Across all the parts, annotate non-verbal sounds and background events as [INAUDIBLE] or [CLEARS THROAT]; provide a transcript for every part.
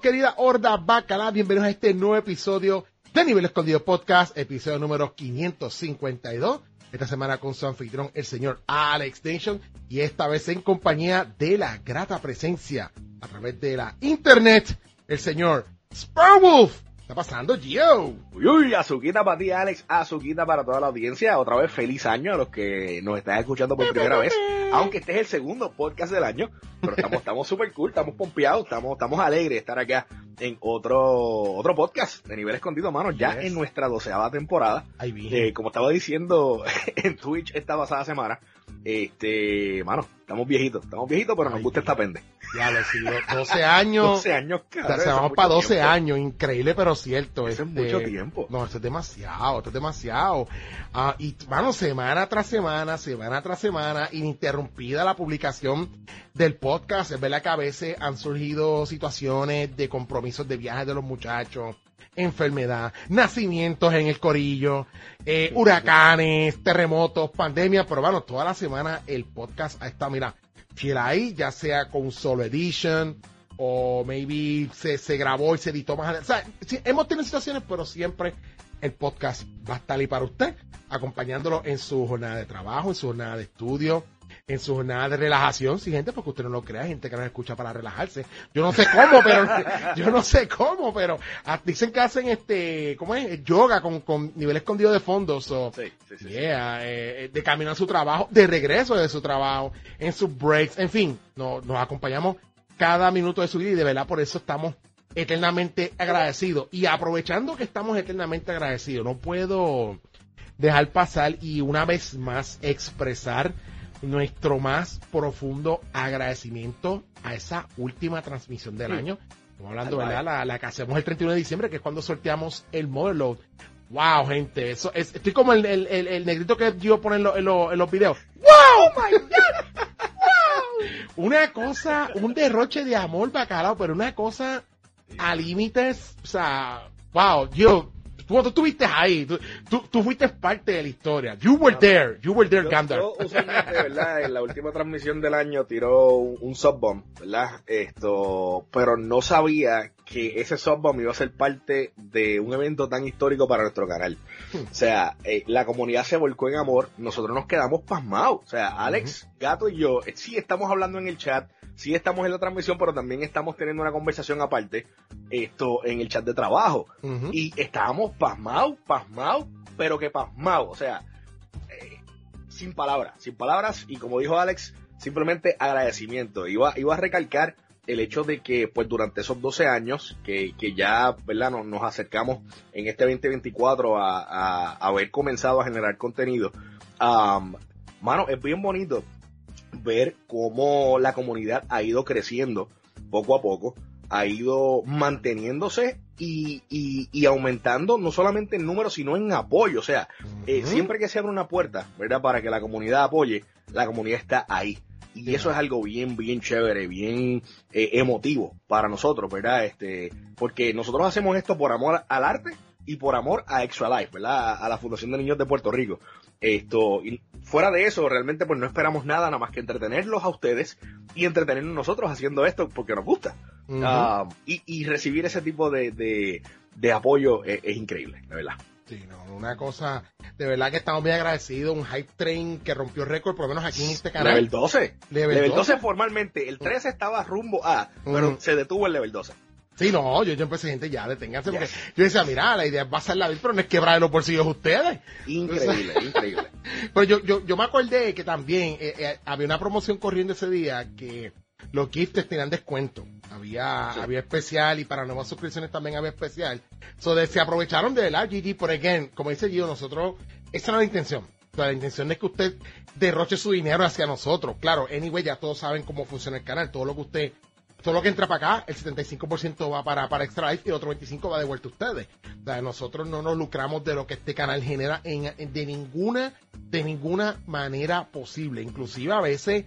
Querida horda bacala, bienvenidos a este nuevo episodio de Nivel Escondido Podcast, episodio número 552. Esta semana con su anfitrión, el señor Alex Nation, y esta vez en compañía de la grata presencia a través de la internet, el señor Spurwolf. ¿Qué está pasando, Gio? Uy, uy, azuquita para ti, Alex, azuquita para toda la audiencia. Otra vez feliz año a los que nos están escuchando por primera vez. Aunque este es el segundo podcast del año, pero estamos [LAUGHS] estamos súper cool, estamos pompeados, estamos, estamos alegres de estar acá en otro otro podcast de nivel escondido, mano, ya Yes. en nuestra doceava temporada. Ahí vi. Eh, como estaba diciendo [LAUGHS] en Twitch esta pasada semana, este, mano, estamos viejitos, estamos viejitos, pero nos Ay, gusta esta pende. ya lo sigo. 12 años. [LAUGHS] 12 años, O sea, cabrón. es vamos para 12 tiempo. años, increíble pero cierto. Eso es este, mucho tiempo. No, esto es demasiado, esto es demasiado. Ah, y, mano, semana tras semana, semana tras semana, ininterrumpida la publicación del podcast. Es verdad que a veces han surgido situaciones de compromisos de viajes de los muchachos, enfermedad, nacimientos en el corillo, eh, huracanes, terremotos, pandemia, pero bueno, toda la semana el podcast estado, mira, fiel ahí, ya sea con solo edition, o maybe se, se grabó y se editó más adelante. O hemos tenido situaciones, pero siempre el podcast va a estar ahí para usted, acompañándolo en su jornada de trabajo, en su jornada de estudio, en su jornada de relajación, sí, gente, porque usted no lo crea, gente que nos escucha para relajarse. Yo no sé cómo, [LAUGHS] pero, yo no sé cómo, pero ah, dicen que hacen este, ¿cómo es? Yoga con, con nivel escondido de fondo, so, Sí, sí, sí. sí. Yeah, eh, eh, de camino a su trabajo, de regreso de su trabajo, en sus breaks, en fin, no- nos acompañamos cada minuto de su vida y de verdad por eso estamos eternamente agradecidos. Y aprovechando que estamos eternamente agradecidos, no puedo dejar pasar y una vez más expresar nuestro más profundo agradecimiento a esa última transmisión del año. Estamos hablando, ¿verdad? La, la que hacemos el 31 de diciembre, que es cuando sorteamos el Motherload. Wow, gente, eso es, estoy como el, el, el, el negrito que yo pone en, lo- en lo- en los videos. ¡Wow! my God! [LAUGHS] ¡Wow! Una cosa, un derroche de amor bacalao, pero una cosa a límites, o sea, wow, yo, tú, tú estuviste ahí, tú, tú, tú fuiste parte de la historia. You were there, you were there, Yo, Gandalf. yo usualmente, ¿verdad? En la última transmisión del año tiró un, un subbomb, ¿verdad? Esto, pero no sabía que ese subbomb iba a ser parte de un evento tan histórico para nuestro canal. O sea, eh, la comunidad se volcó en amor, nosotros nos quedamos pasmados. O sea, Alex, Gato y yo, eh, sí estamos hablando en el chat, sí estamos en la transmisión, pero también estamos teniendo una conversación aparte, esto, en el chat de trabajo. Y estábamos pasmados, pasmados, pero que pasmados. O sea, eh, sin palabras, sin palabras. Y como dijo Alex, simplemente agradecimiento. Iba, iba a recalcar el hecho de que, pues, durante esos 12 años, que, que ya, ¿verdad? Nos, nos acercamos en este 2024 a, a, a haber comenzado a generar contenido. am, mano, es bien bonito ver cómo la comunidad ha ido creciendo poco a poco, ha ido manteniéndose y, y, y aumentando no solamente en número, sino en apoyo. O sea, eh, siempre que se abre una puerta, ¿verdad? Para que la comunidad apoye, la comunidad está ahí. Y eso es algo bien, bien chévere, bien eh, emotivo para nosotros, ¿verdad? Este, porque nosotros hacemos esto por amor al arte y por amor a Extra Life, ¿verdad? A, a la Fundación de Niños de Puerto Rico. Esto, y fuera de eso, realmente pues no esperamos nada, nada más que entretenerlos a ustedes y entretenernos nosotros haciendo esto porque nos gusta. Ah, y, y recibir ese tipo de, de, de apoyo es, es increíble, de verdad. Sí, no, una cosa, de verdad que estamos muy agradecidos, un hype train que rompió récord, por lo menos aquí en este canal. Level 12. Level Level 12. 12 formalmente. El 13 estaba rumbo a, pero se detuvo el level 12. Sí, no, yo, yo empecé gente ya, deténganse, porque Yes. yo decía, mira, la idea es basar la vida, pero no es quebrar los bolsillos de ustedes. Increíble, increíble. [LAUGHS] Pero yo, yo, yo me acordé que también eh, eh, había una promoción corriendo ese día que los gifts tenían descuento. Había, había especial y para nuevas suscripciones también había especial. So, de, se aprovecharon de la GG, por again, como dice Gio, nosotros, esa no es la intención. O sea, la intención es que usted derroche su dinero hacia nosotros. Claro, anyway, ya todos saben cómo funciona el canal. Todo lo que usted todo lo que entra para acá, el 75% va para, para Extra Life y el otro 25% va de vuelta a ustedes. O sea, nosotros no nos lucramos de lo que este canal genera en, de ninguna, de ninguna manera posible. Inclusive a veces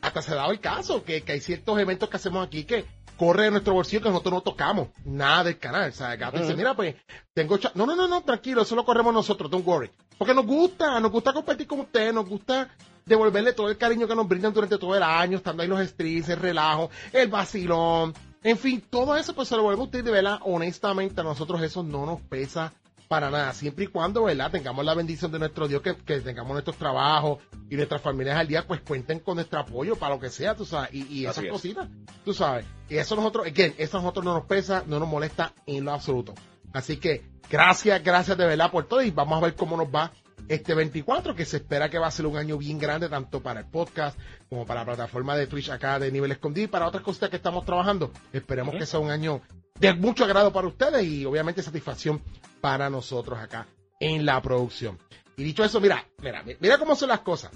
hasta se ha dado el caso que, que hay ciertos eventos que hacemos aquí que corre en nuestro bolsillo que nosotros no tocamos nada del canal. O sea, Gato dice, mira, pues, tengo... No, no, no, no, tranquilo, eso lo corremos nosotros, don't worry. Porque nos gusta, nos gusta compartir con ustedes, nos gusta devolverle todo el cariño que nos brindan durante todo el año, estando ahí los streams, el relajo, el vacilón, en fin, todo eso pues se lo vuelvo a usted de verdad, honestamente a nosotros eso no nos pesa para nada, siempre y cuando, ¿verdad? Tengamos la bendición de nuestro Dios, que, tengamos nuestros trabajos y nuestras familias al día, pues cuenten con nuestro apoyo para lo que sea, tú sabes, y, esas cositas, tú sabes. Y eso nosotros, again, eso a nosotros no nos pesa, no nos molesta en lo absoluto. Así que, gracias, gracias de verdad por todo y vamos a ver cómo nos va este 24, que se espera que va a ser un año bien grande, tanto para el podcast como para la plataforma de Twitch acá de nivel escondido y para otras cosas que estamos trabajando. Esperemos que sea un año de mucho agrado para ustedes y obviamente satisfacción para nosotros acá en la producción. Y dicho eso, mira, mira, mira cómo son las cosas.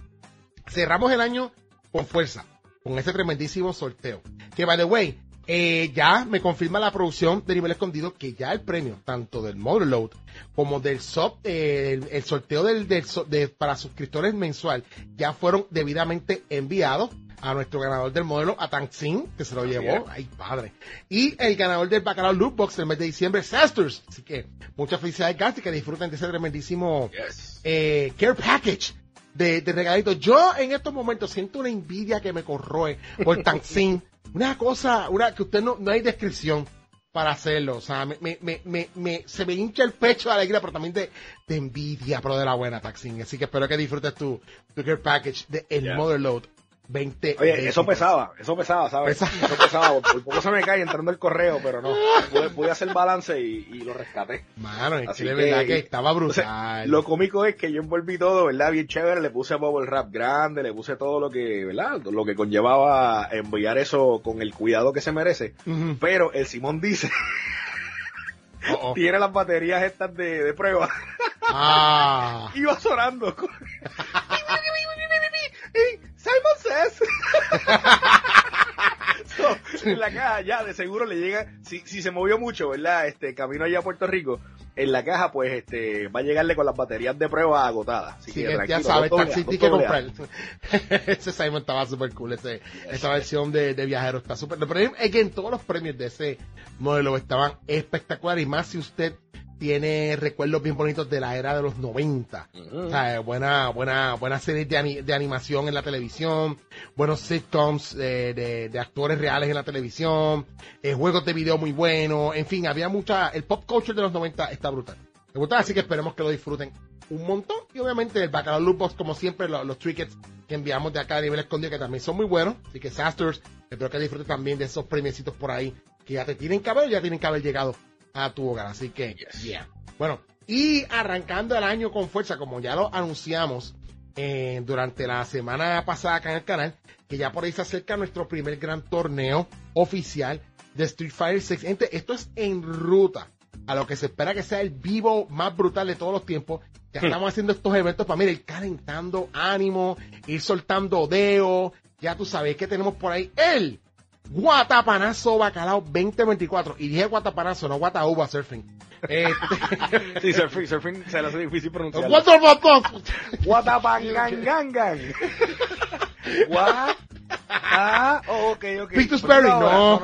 Cerramos el año con fuerza, con este tremendísimo sorteo. Que, by the way, eh, ya me confirma la producción de nivel escondido que ya el premio, tanto del Load como del sub, eh, el, sorteo del, de, para suscriptores mensual, ya fueron debidamente enviados a nuestro ganador del modelo, a Tangxin, que se lo llevó. Ay, padre. Y el ganador del Bacalao Lootbox del mes de diciembre, Sasters. Así que muchas felicidades, Gasti, que disfruten de ese tremendísimo eh, care package de, de regalitos. Yo en estos momentos siento una envidia que me corroe por [LAUGHS] Tangxin. Una cosa, una que usted no, no hay descripción para hacerlo. O sea, me, me, me, me, se me hincha el pecho de alegría, pero también de, de envidia, pero de la buena, Taxing. Así que espero que disfrutes tu, tu care package de el Motherload 20. Oye, eso pesaba, eso pesaba, ¿sabes? Eso pesaba, por poco se me cae entrando el correo, pero no, pude, hacer balance y, y, lo rescaté. Mano, es que de verdad que estaba brutal. lo cómico es que yo envolví todo, ¿verdad? Bien chévere, le puse bubble wrap grande, le puse todo lo que, ¿verdad? Lo que conllevaba enviar eso con el cuidado que se merece. Pero el Simón dice... Tiene las baterías estas de, de prueba. Ah. [LAUGHS] Iba sonando. [LAUGHS] en la caja ya de seguro le llega, si, si se movió mucho, ¿verdad? Este camino allá a Puerto Rico, en la caja pues este va a llegarle con las baterías de prueba agotadas. Así que ya sabes, taxi que comprar. [LAUGHS] ese Simon estaba súper cool, ese, esa versión de, de viajero está súper. Pero es que en todos los premios de ese modelo estaban espectaculares y más si usted tiene recuerdos bien bonitos de la era de los 90. o sea, buena, buena, buena series de, de, animación en la televisión, buenos sitcoms de, de, actores reales en la televisión, eh, juegos de video muy buenos, en fin, había mucha, el pop culture de los 90 está brutal. Me gusta, así que esperemos que lo disfruten un montón. Y obviamente el Bacalao Loot Box, como siempre, los, los trickets que enviamos de acá a nivel escondido, que también son muy buenos. Así que Sasters, espero que disfruten también de esos premiecitos por ahí, que ya te tienen que haber, ya tienen que haber llegado a tu hogar. Así que, yeah. Bueno, y arrancando el año con fuerza, como ya lo anunciamos eh, durante la semana pasada acá en el canal, que ya por ahí se acerca nuestro primer gran torneo oficial de Street Fighter 6. Gente, esto es en ruta a lo que se espera que sea el vivo más brutal de todos los tiempos. Ya hmm. estamos haciendo estos eventos para, mira, ir calentando ánimo, ir soltando dedos. Ya tú sabes que tenemos por ahí el Guatapanazo Bacalao 2024. Y dije Guatapanazo, no Guatauba Surfing. Este... [LAUGHS] sí, surfing, surfing se le hace difícil pronunciar. Guatapanazo. Guatapangangangan. Guat. Ah, oh, ok, ok. Pitus Perry, no.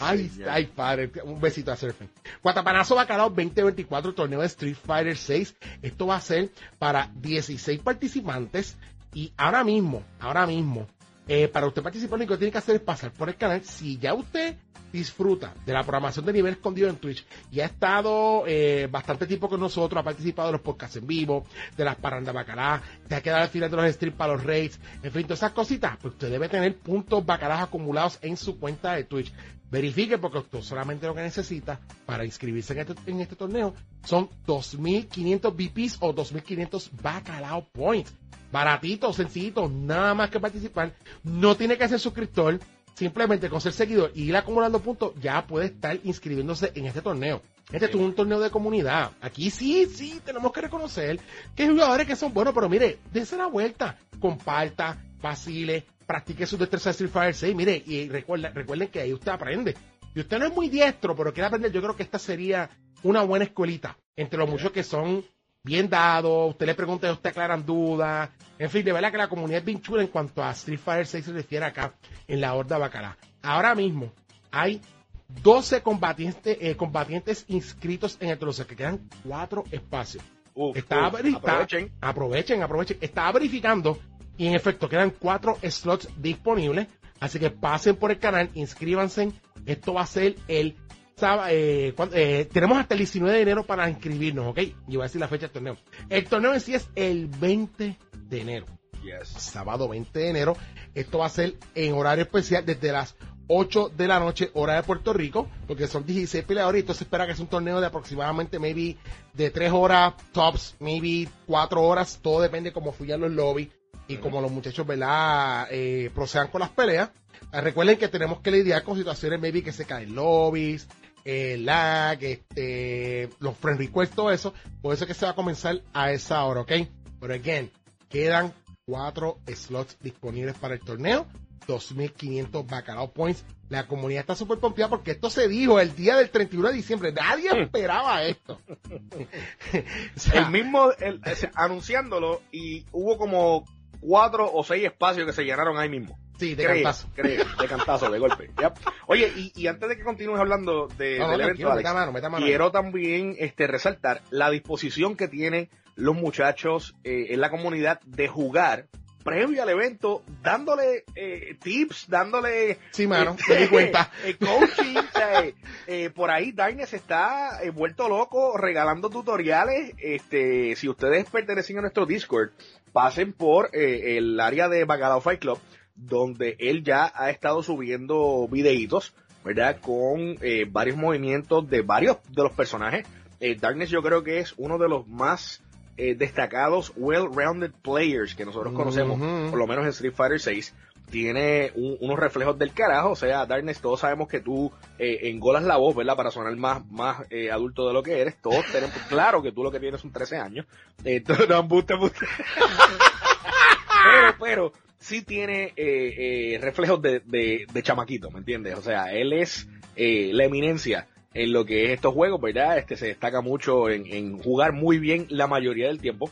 Ay, ay, padre, un besito a Surfing. Guatapanazo Bacalao 2024, torneo de Street Fighter 6. Esto va a ser para 16 participantes y ahora mismo, ahora mismo, eh, para usted participar, lo que tiene que hacer es pasar por el canal. Si ya usted disfruta de la programación de nivel escondido en Twitch y ha estado eh, bastante tiempo con nosotros, ha participado de los podcasts en vivo, de las parandas bacalá, te ha quedado al final de los streams para los raids, en fin, todas esas cositas, pues usted debe tener puntos bacalás acumulados en su cuenta de Twitch. verifique porque usted solamente lo que necesita para inscribirse en este, este torneo son 2.500 VPs o 2.500 Bacalao Points. Baratito, sencillito, nada más que participar. No tiene que ser suscriptor. Simplemente con ser seguidor y ir acumulando puntos ya puede estar inscribiéndose en este torneo. Este es un torneo de comunidad. Aquí sí, sí, tenemos que reconocer que hay jugadores que son buenos, pero mire, dése la vuelta. Comparta, vacile, practique su destreza de Street Fighter 6. Mire, y recuerden, recuerden que ahí usted aprende. Y usted no es muy diestro, pero quiere aprender. Yo creo que esta sería una buena escuelita. Entre los muchos que son bien dados, usted le pregunta y usted aclaran dudas. En fin, de verdad que la comunidad es bien chula en cuanto a Street Fighter 6 se refiere acá en la Horda Bacalá. Ahora mismo hay 12 combatientes, eh, combatientes inscritos en el trozo, que quedan cuatro espacios. Uf, Está, está- aprovechen. aprovechen, aprovechen. Estaba verificando y en efecto quedan cuatro slots disponibles. Así que pasen por el canal, inscríbanse. Esto va a ser el. Eh, eh, tenemos hasta el 19 de enero para inscribirnos, ¿ok? Y voy a decir la fecha del torneo. El torneo en sí es el 20 de enero Yes. sábado 20 de enero. Esto va a ser en horario especial desde las 8 de la noche, hora de Puerto Rico, porque son 16 peleadores y entonces espera que es un torneo de aproximadamente maybe de 3 horas tops, maybe 4 horas, todo depende cómo fluyan los lobbies y como los muchachos, ¿verdad?, eh, procedan con las peleas. Recuerden que tenemos que lidiar con situaciones maybe que se caen lobbies, eh, lag, este, los friend requests, todo eso. Por eso es que se va a comenzar a esa hora, ¿ok? Pero again, quedan cuatro slots disponibles para el torneo. 2.500 Bacalao Points. La comunidad está súper pompeada porque esto se dijo el día del 31 de diciembre. Nadie esperaba esto. [LAUGHS] O sea, El mismo, el- anunciándolo, y hubo como cuatro o seis espacios que se llenaron ahí mismo. Sí, de Cree, cantazo. de cantazo, de golpe. [LAUGHS] Yep. Oye, y, y antes de que continúes hablando de, No, del evento, meta Alex, mano, meta mano. quiero también este, resaltar la disposición que tienen los muchachos eh, en la comunidad de jugar previo al evento, dándole eh, tips, dándole Sí, mano, este, me di cuenta. [LAUGHS] eh, coaching, o sea, eh, eh, por ahí Darkness está eh, vuelto loco regalando tutoriales. Este, si ustedes pertenecen a nuestro Discord, pasen por eh, el área de Bacalao Fight Club, donde él ya ha estado subiendo videitos, ¿verdad? Con eh, varios movimientos de varios de los personajes. Eh, Darkness yo creo que es uno de los más eh, destacados, well-rounded players que nosotros conocemos, por lo menos en Street Fighter 6 tiene un- unos reflejos del carajo, o sea, Darkness, todos sabemos que tú eh, engolas la voz, ¿verdad? Para sonar más, más eh, adulto de lo que eres, todos tenemos, claro que tú lo que tienes son 13 años, eh, tú- no, embuste, embuste. pero, pero, sí tiene eh, eh, reflejos de, de, de chamaquito, ¿me entiendes? O sea, él es eh, la eminencia en lo que es estos juegos, ¿verdad? Este se destaca mucho en, en jugar muy bien la mayoría del tiempo.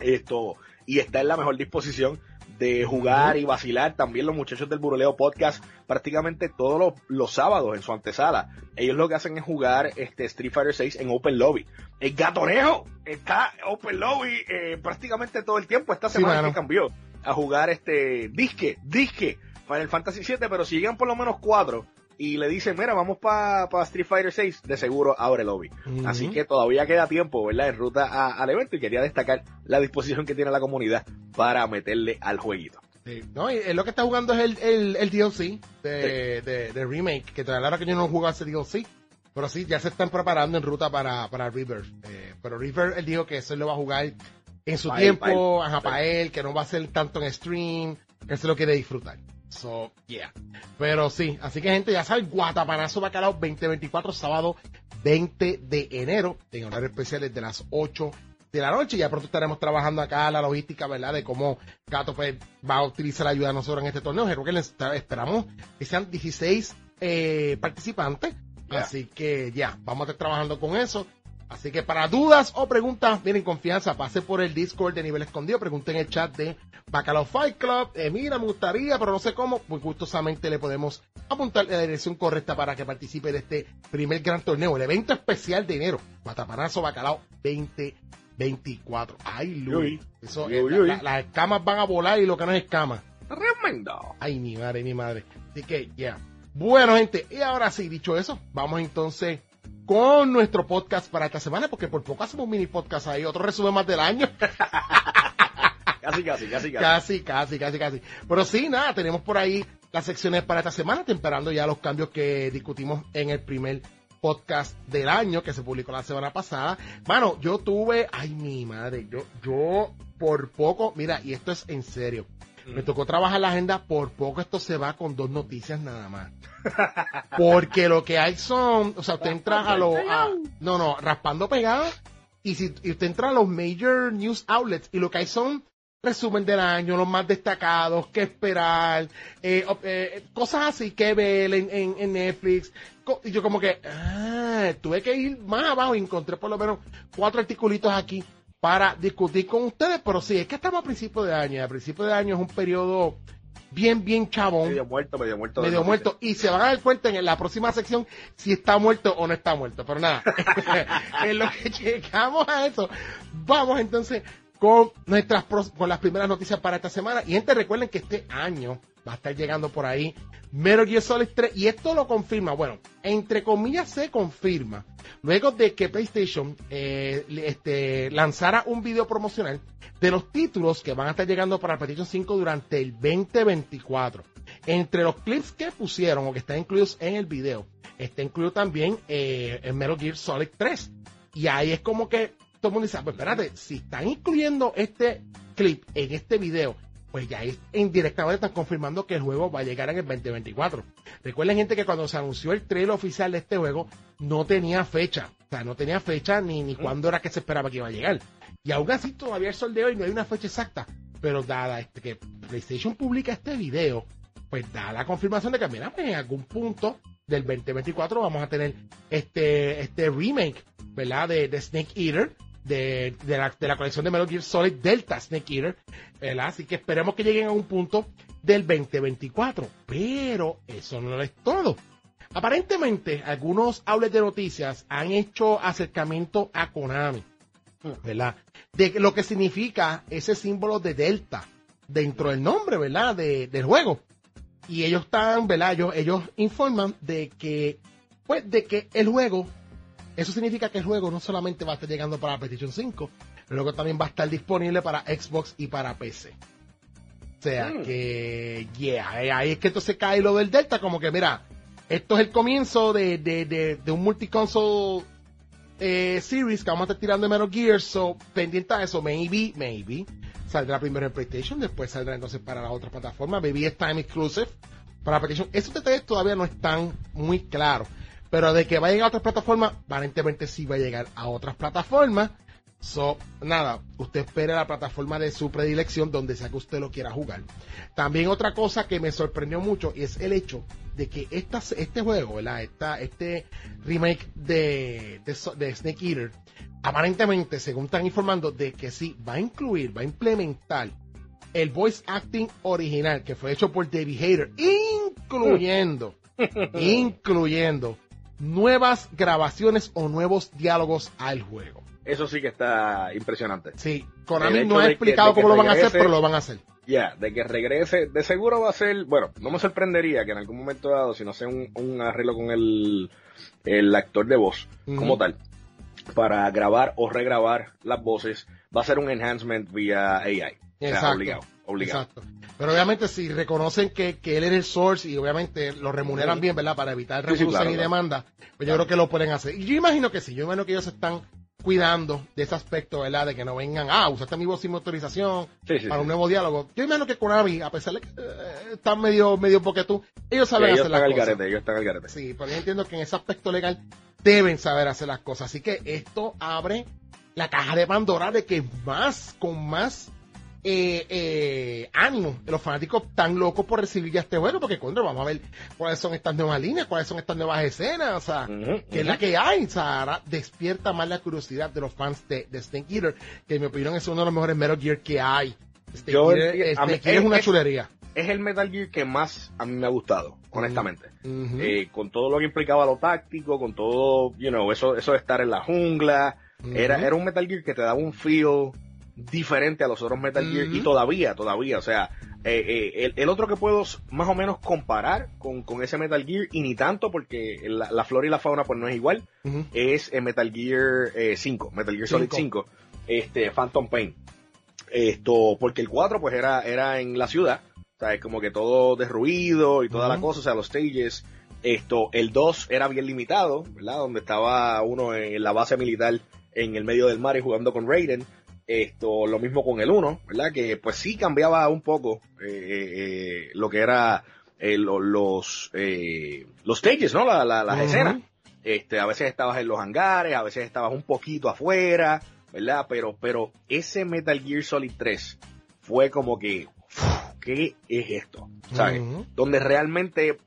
Esto, y está en la mejor disposición de jugar y vacilar. También los muchachos del Buruleo Podcast, prácticamente todos los, los sábados en su antesala. Ellos lo que hacen es jugar este Street Fighter 6 en Open Lobby. El gatonejo está Open Lobby eh, prácticamente todo el tiempo. Esta Sí, semana que cambió a jugar este disque, disque Final Fantasy 7, pero si llegan por lo menos cuatro y le dicen, mira, vamos para Street Fighter 6, de seguro abre lobby. Ujú. Así que todavía queda tiempo, ¿verdad? En ruta a- al evento y quería destacar la disposición que tiene la comunidad para meterle al jueguito. Sí, no, y él lo que está jugando es el, el, el DLC de, de, de remake, que todavía ahora que yo no juego ese DLC, pero sí, ya se están preparando en ruta para, para River. Eh, pero River, él dijo que eso lo va a jugar en su Pa' él, tiempo, pa' él. ajá, para él, que no va a ser tanto en stream, que se lo quiere disfrutar. So, yeah. Pero sí, así que gente, ya saben, Guatapanazo Bacalao 2024, sábado 20 de enero, en horario especial desde las 8 de la noche. Ya pronto estaremos trabajando acá la logística, ¿verdad? De cómo Gato pues, va a utilizar la ayuda de nosotros en este torneo. Creo que les- esperamos que sean 16 eh, participantes. Así que ya, vamos a estar trabajando con eso. Así que para dudas o preguntas, miren confianza, pase por el Discord de nivel escondido, pregunten en el chat de Bacalao Fight Club. Eh, mira, me gustaría, pero no sé cómo. Pues gustosamente le podemos apuntar la dirección correcta para que participe de este primer gran torneo, el evento especial de enero. Matapanazo Bacalao 2024. Ay, Luis. Eso, Uy, eh, uy, la- uy. la- las escamas van a volar y lo que no es escama. Tremendo. Ay, mi madre, mi madre. Así que, ya. Bueno, gente, y ahora sí, dicho eso, vamos entonces con nuestro podcast para esta semana, porque por poco hacemos un mini podcast ahí, otro resumen más del año. [LAUGHS] Casi, casi, casi, casi. Casi, casi, casi, casi. Pero sí, nada, tenemos por ahí las secciones para esta semana, temperando ya los cambios que discutimos en el primer podcast del año que se publicó la semana pasada. Mano, yo tuve, ay mi madre, yo, yo por poco, mira, y esto es en serio. Me tocó trabajar la agenda, por poco esto se va con dos noticias nada más. [LAUGHS] Porque lo que hay son, o sea, usted entra a los, no, no, raspando pegado, y si y usted entra a los major news outlets, y lo que hay son resumen del año, los más destacados, qué esperar, eh, eh, cosas así que ver en, en, Netflix. Y yo como que, ah, tuve que ir más abajo y encontré por lo menos cuatro articulitos aquí para discutir con ustedes, pero sí, es que estamos a principio de año, a principio de año es un periodo bien, bien chabón. Medio muerto, medio muerto. Medio muerto. Y se van a dar cuenta en la próxima sección si está muerto o no está muerto. Pero nada, [LAUGHS] en lo que llegamos a eso, vamos entonces con nuestras con las primeras noticias para esta semana. Y gente, recuerden que este año va a estar llegando por ahí Metal Gear Solid 3 y esto lo confirma, bueno, entre comillas se confirma, luego de que PlayStation eh, este, lanzara un video promocional de los títulos que van a estar llegando para PlayStation 5 durante el 2024. Entre los clips que pusieron o que están incluidos en el video, está incluido también eh, el Metal Gear Solid 3. Y ahí es como que todo el mundo dice, ah, pues espérate, si están incluyendo este clip en este video, pues ya indirectamente están confirmando que el juego va a llegar en el 2024. Recuerden, gente, que cuando se anunció el trailer oficial de este juego, no tenía fecha. O sea, no tenía fecha ni, ni cuándo era que se esperaba que iba a llegar. Y aún así todavía el sol de hoy no hay una fecha exacta. Pero dada este, que PlayStation publica este video, pues da la confirmación de que, mira, pues en algún punto del 2024 vamos a tener este, este remake, ¿verdad? De Snake Eater de, la, de la colección de Metal Gear Solid Delta Snake Eater, ¿verdad? Así que esperemos que lleguen a un punto del 2024. Pero eso no es todo. Aparentemente, algunos outlets de noticias han hecho acercamiento a Konami, ¿verdad? De lo que significa ese símbolo de Delta dentro del nombre, ¿verdad? De, del juego. Y ellos están, ¿verdad? Ellos, ellos informan de que, pues, de que el juego eso significa que el juego no solamente va a estar llegando para PlayStation 5, luego también va a estar disponible para Xbox y para PC. O sea mm. que, yeah, eh, ahí es que entonces cae lo del Delta, como que mira, esto es el comienzo de, de, de, de un multiconsole eh, series que vamos a estar tirando de Metal Gear, so pendiente a eso, maybe, maybe, saldrá primero en PlayStation, después saldrá entonces para la otra plataforma, maybe es time exclusive para PlayStation. Esos detalles todavía no están muy claros. Pero de que va a llegar a otras plataformas, aparentemente sí va a llegar a otras plataformas. So, nada, usted espere la plataforma de su predilección donde sea que usted lo quiera jugar. También otra cosa que me sorprendió mucho es el hecho de que esta, este juego, ¿verdad? este remake de, de, Snake Eater, aparentemente, según están informando, de que sí va a incluir, va a implementar el voice acting original que fue hecho por David Hayter, incluyendo, [LAUGHS] incluyendo nuevas grabaciones o nuevos diálogos al juego. Eso sí que está impresionante. Sí, Konami no ha explicado cómo lo van a hacer, pero lo van a hacer. Ya, de que regrese, de seguro va a ser, bueno, no me sorprendería que en algún momento dado, si no sea un, arreglo con el, el actor de voz como tal, para grabar o regrabar las voces, va a ser un enhancement vía AI. Exacto. obligado, obligado. Exacto. Pero obviamente si reconocen que, que él es el source y obviamente lo remuneran bien, ¿verdad? Para evitar revolución y demanda, pues yo creo que lo pueden hacer. Y yo imagino que sí, yo imagino que ellos están cuidando de ese aspecto, ¿verdad? De que no vengan, ah, usaste mi voz sin autorización para un nuevo diálogo. Yo imagino que Konami, a pesar de que eh, están medio, medio porque tú, ellos saben hacer las cosas. ellos están al garete. Sí, pero yo entiendo que en ese aspecto legal deben saber hacer las cosas. Así que esto abre la caja de Pandora de que más, con más eh, eh, ánimo de los fanáticos tan locos por recibir ya este juego, porque cuando vamos a ver cuáles son estas nuevas líneas, cuáles son estas nuevas escenas, o sea, que es la que hay, o sea, despierta más la curiosidad de los fans de, de Snake Eater, que en mi opinión es uno de los mejores Metal Gear que hay. Snake es, una chulería. Es el Metal Gear que más a mí me ha gustado, honestamente. Eh, con todo lo que implicaba lo táctico, con todo, you know, eso, eso de estar en la jungla, era, era un Metal Gear que te daba un feel diferente a los otros Metal Gear y todavía, todavía, o sea, eh, eh, el, otro que puedo más o menos comparar con, ese Metal Gear y ni tanto porque la, flora y la fauna pues no es igual, es el Metal Gear 5, eh, Metal Gear Solid 5, este, Phantom Pain. Esto, porque el 4 pues era, era en la ciudad, sea, es como que todo derruido y toda la cosa, o sea, los stages. Esto, el 2 era bien limitado, ¿verdad? Donde estaba uno en la base militar en el medio del mar y jugando con Raiden. Esto, lo mismo con el 1, ¿verdad? Que pues sí cambiaba un poco eh, eh, eh lo que era eh, los, eh, los stages, ¿no? La, la, las escenas. Este, a veces estabas en los hangares, a veces estabas un poquito afuera, ¿verdad? Pero, pero ese Metal Gear Solid 3 fue como que, ¿qué es esto? ¿Sabes? Donde realmente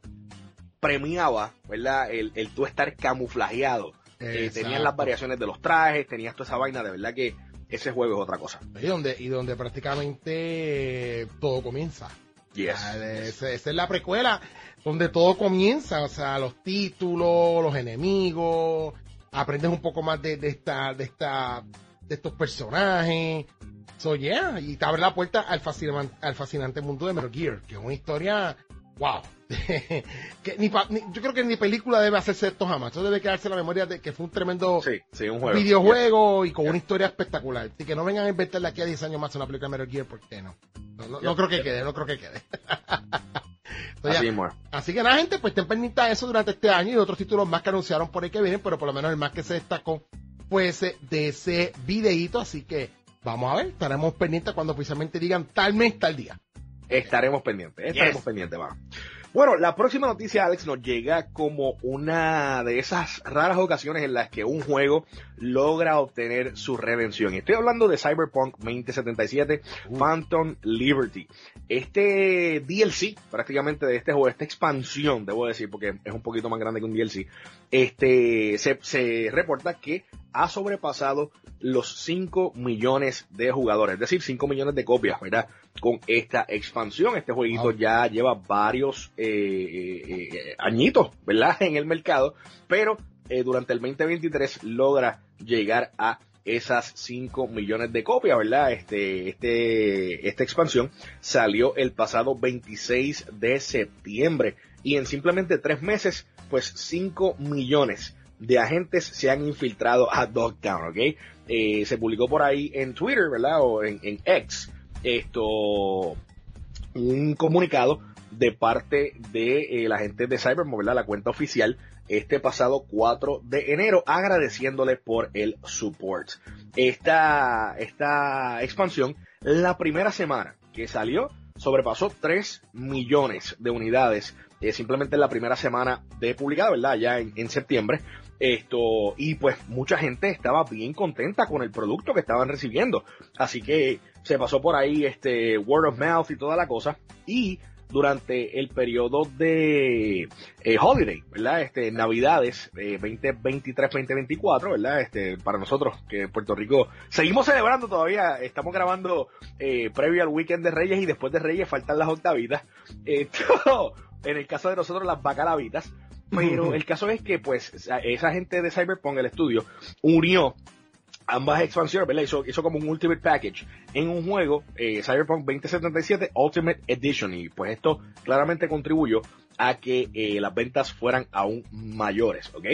premiaba, ¿verdad? El, el tú estar camuflajeado. Eh, tenías las variaciones de los trajes, tenías toda esa vaina, de verdad que ese juego es otra cosa. Y donde, y donde prácticamente todo comienza. Yes. esa, es la precuela donde todo comienza, o sea, los títulos, los enemigos, aprendes un poco más de, de esta, de esta, de estos personajes. So yeah, y te abre la puerta al fascinante, al fascinante mundo de Metal Gear, que es una historia wow. Que ni, yo creo que ni película debe hacerse esto jamás. Esto debe quedarse en la memoria de que fue un tremendo videojuego y con una historia espectacular. Así que no vengan a inventarle aquí a 10 años más una película de Metal Gear, porque no. No, no, creo que quede, no creo que quede. [LAUGHS] así, así, que nada, gente, pues estén pendientes a eso durante este año y otros títulos más que anunciaron por ahí que vienen, pero por lo menos el más que se destacó fue ese de ese videíto. Así que vamos a ver, estaremos pendientes cuando oficialmente digan tal mes, tal día. Estaremos pendientes, estaremos pendientes, va. Bueno, la próxima noticia, Alex, nos llega como una de esas raras ocasiones en las que un juego logra obtener su redención. Estoy hablando de Cyberpunk 2077 Phantom Liberty. Este DLC, prácticamente de este juego, esta expansión, debo decir, porque es un poquito más grande que un DLC, este, se, se reporta que ha sobrepasado los 5 millones de jugadores, es decir, 5 millones de copias, ¿verdad? Con esta expansión, este jueguito ya lleva varios eh, eh, eh, añitos, ¿verdad? [LAUGHS] En el mercado, pero durante el 2023 logra llegar a esas 5 millones de copias, ¿verdad? Este, este, esta expansión salió el pasado 26 de septiembre y en simplemente 3 meses, pues 5 millones de agentes se han infiltrado a Dogtown, ¿ok? Eh, se publicó por ahí en Twitter, ¿verdad? O en, X, esto, un comunicado de parte de eh, la gente de Cybermob, ¿verdad? La cuenta oficial, este pasado 4 de enero, agradeciéndole por el support. Esta, esta expansión, la primera semana que salió, sobrepasó 3 millones de unidades eh, simplemente en la primera semana de publicada, ¿verdad? Ya en, septiembre. Esto, y pues mucha gente estaba bien contenta con el producto que estaban recibiendo. Así que se pasó por ahí este word of mouth y toda la cosa. Y durante el periodo de eh, holiday, ¿verdad? Este, Navidades eh, 2023-2024, ¿verdad? Este, para nosotros que en Puerto Rico seguimos celebrando todavía, estamos grabando eh, previo al weekend de Reyes y después de Reyes faltan las octavitas. [LAUGHS] En el caso de nosotros las bacalavitas. Pero [LAUGHS] el caso es que, pues, esa gente de Cyberpunk, el estudio, unió ambas expansiones, ¿verdad? Hizo, como un Ultimate Package en un juego, eh, Cyberpunk 2077 Ultimate Edition. Y pues esto claramente contribuyó a que eh, las ventas fueran aún mayores, ¿ok?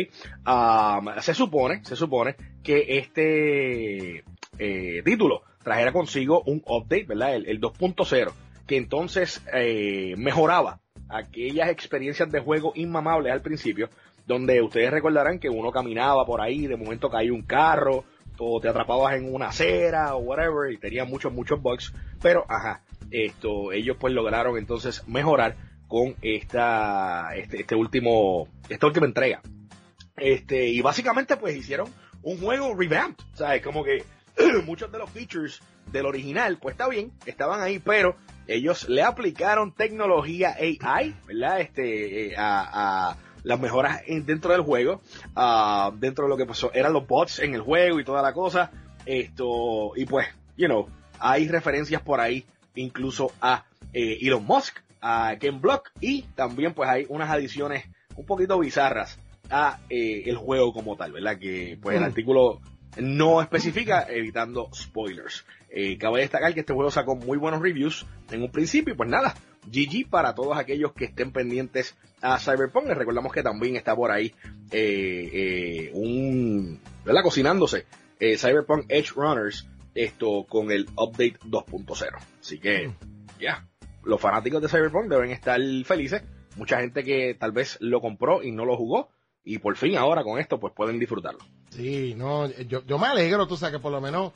se supone, se supone que este eh, título trajera consigo un update, ¿verdad? El, el 2.0, que entonces mejoraba aquellas experiencias de juego inmamables al principio, donde ustedes recordarán que uno caminaba por ahí, de momento caía un carro, o te atrapabas en una acera, o whatever, y tenía muchos, muchos bugs, pero ajá, esto, ellos pues lograron entonces mejorar con esta, este, este último, esta última entrega. Este, y básicamente pues hicieron un juego revamped, ¿sabes? Como que [CLEARS THROAT] muchos de los features del original, pues está bien, estaban ahí, pero ellos le aplicaron tecnología AI, ¿verdad? Este, eh, a, las mejoras dentro del juego, dentro de lo que pasó, eran los bots en el juego y toda la cosa, esto, y pues, you know, hay referencias por ahí, incluso a eh, Elon Musk, a Ken Block, y también pues hay unas adiciones un poquito bizarras a eh, el juego como tal, ¿verdad? Que pues el mm. artículo no especifica, evitando spoilers. Eh, cabe destacar que este juego sacó muy buenos reviews en un principio y pues nada, GG para todos aquellos que estén pendientes a Cyberpunk. Les recordamos que también está por ahí eh, eh, un, ¿verdad? Cocinándose Cyberpunk Edge Runners, esto con el update 2.0. Así que, ya. los fanáticos de Cyberpunk deben estar felices. Mucha gente que tal vez lo compró y no lo jugó. Y por fin ahora con esto pues pueden disfrutarlo. Sí, no, yo, yo me alegro, tú sabes que por lo menos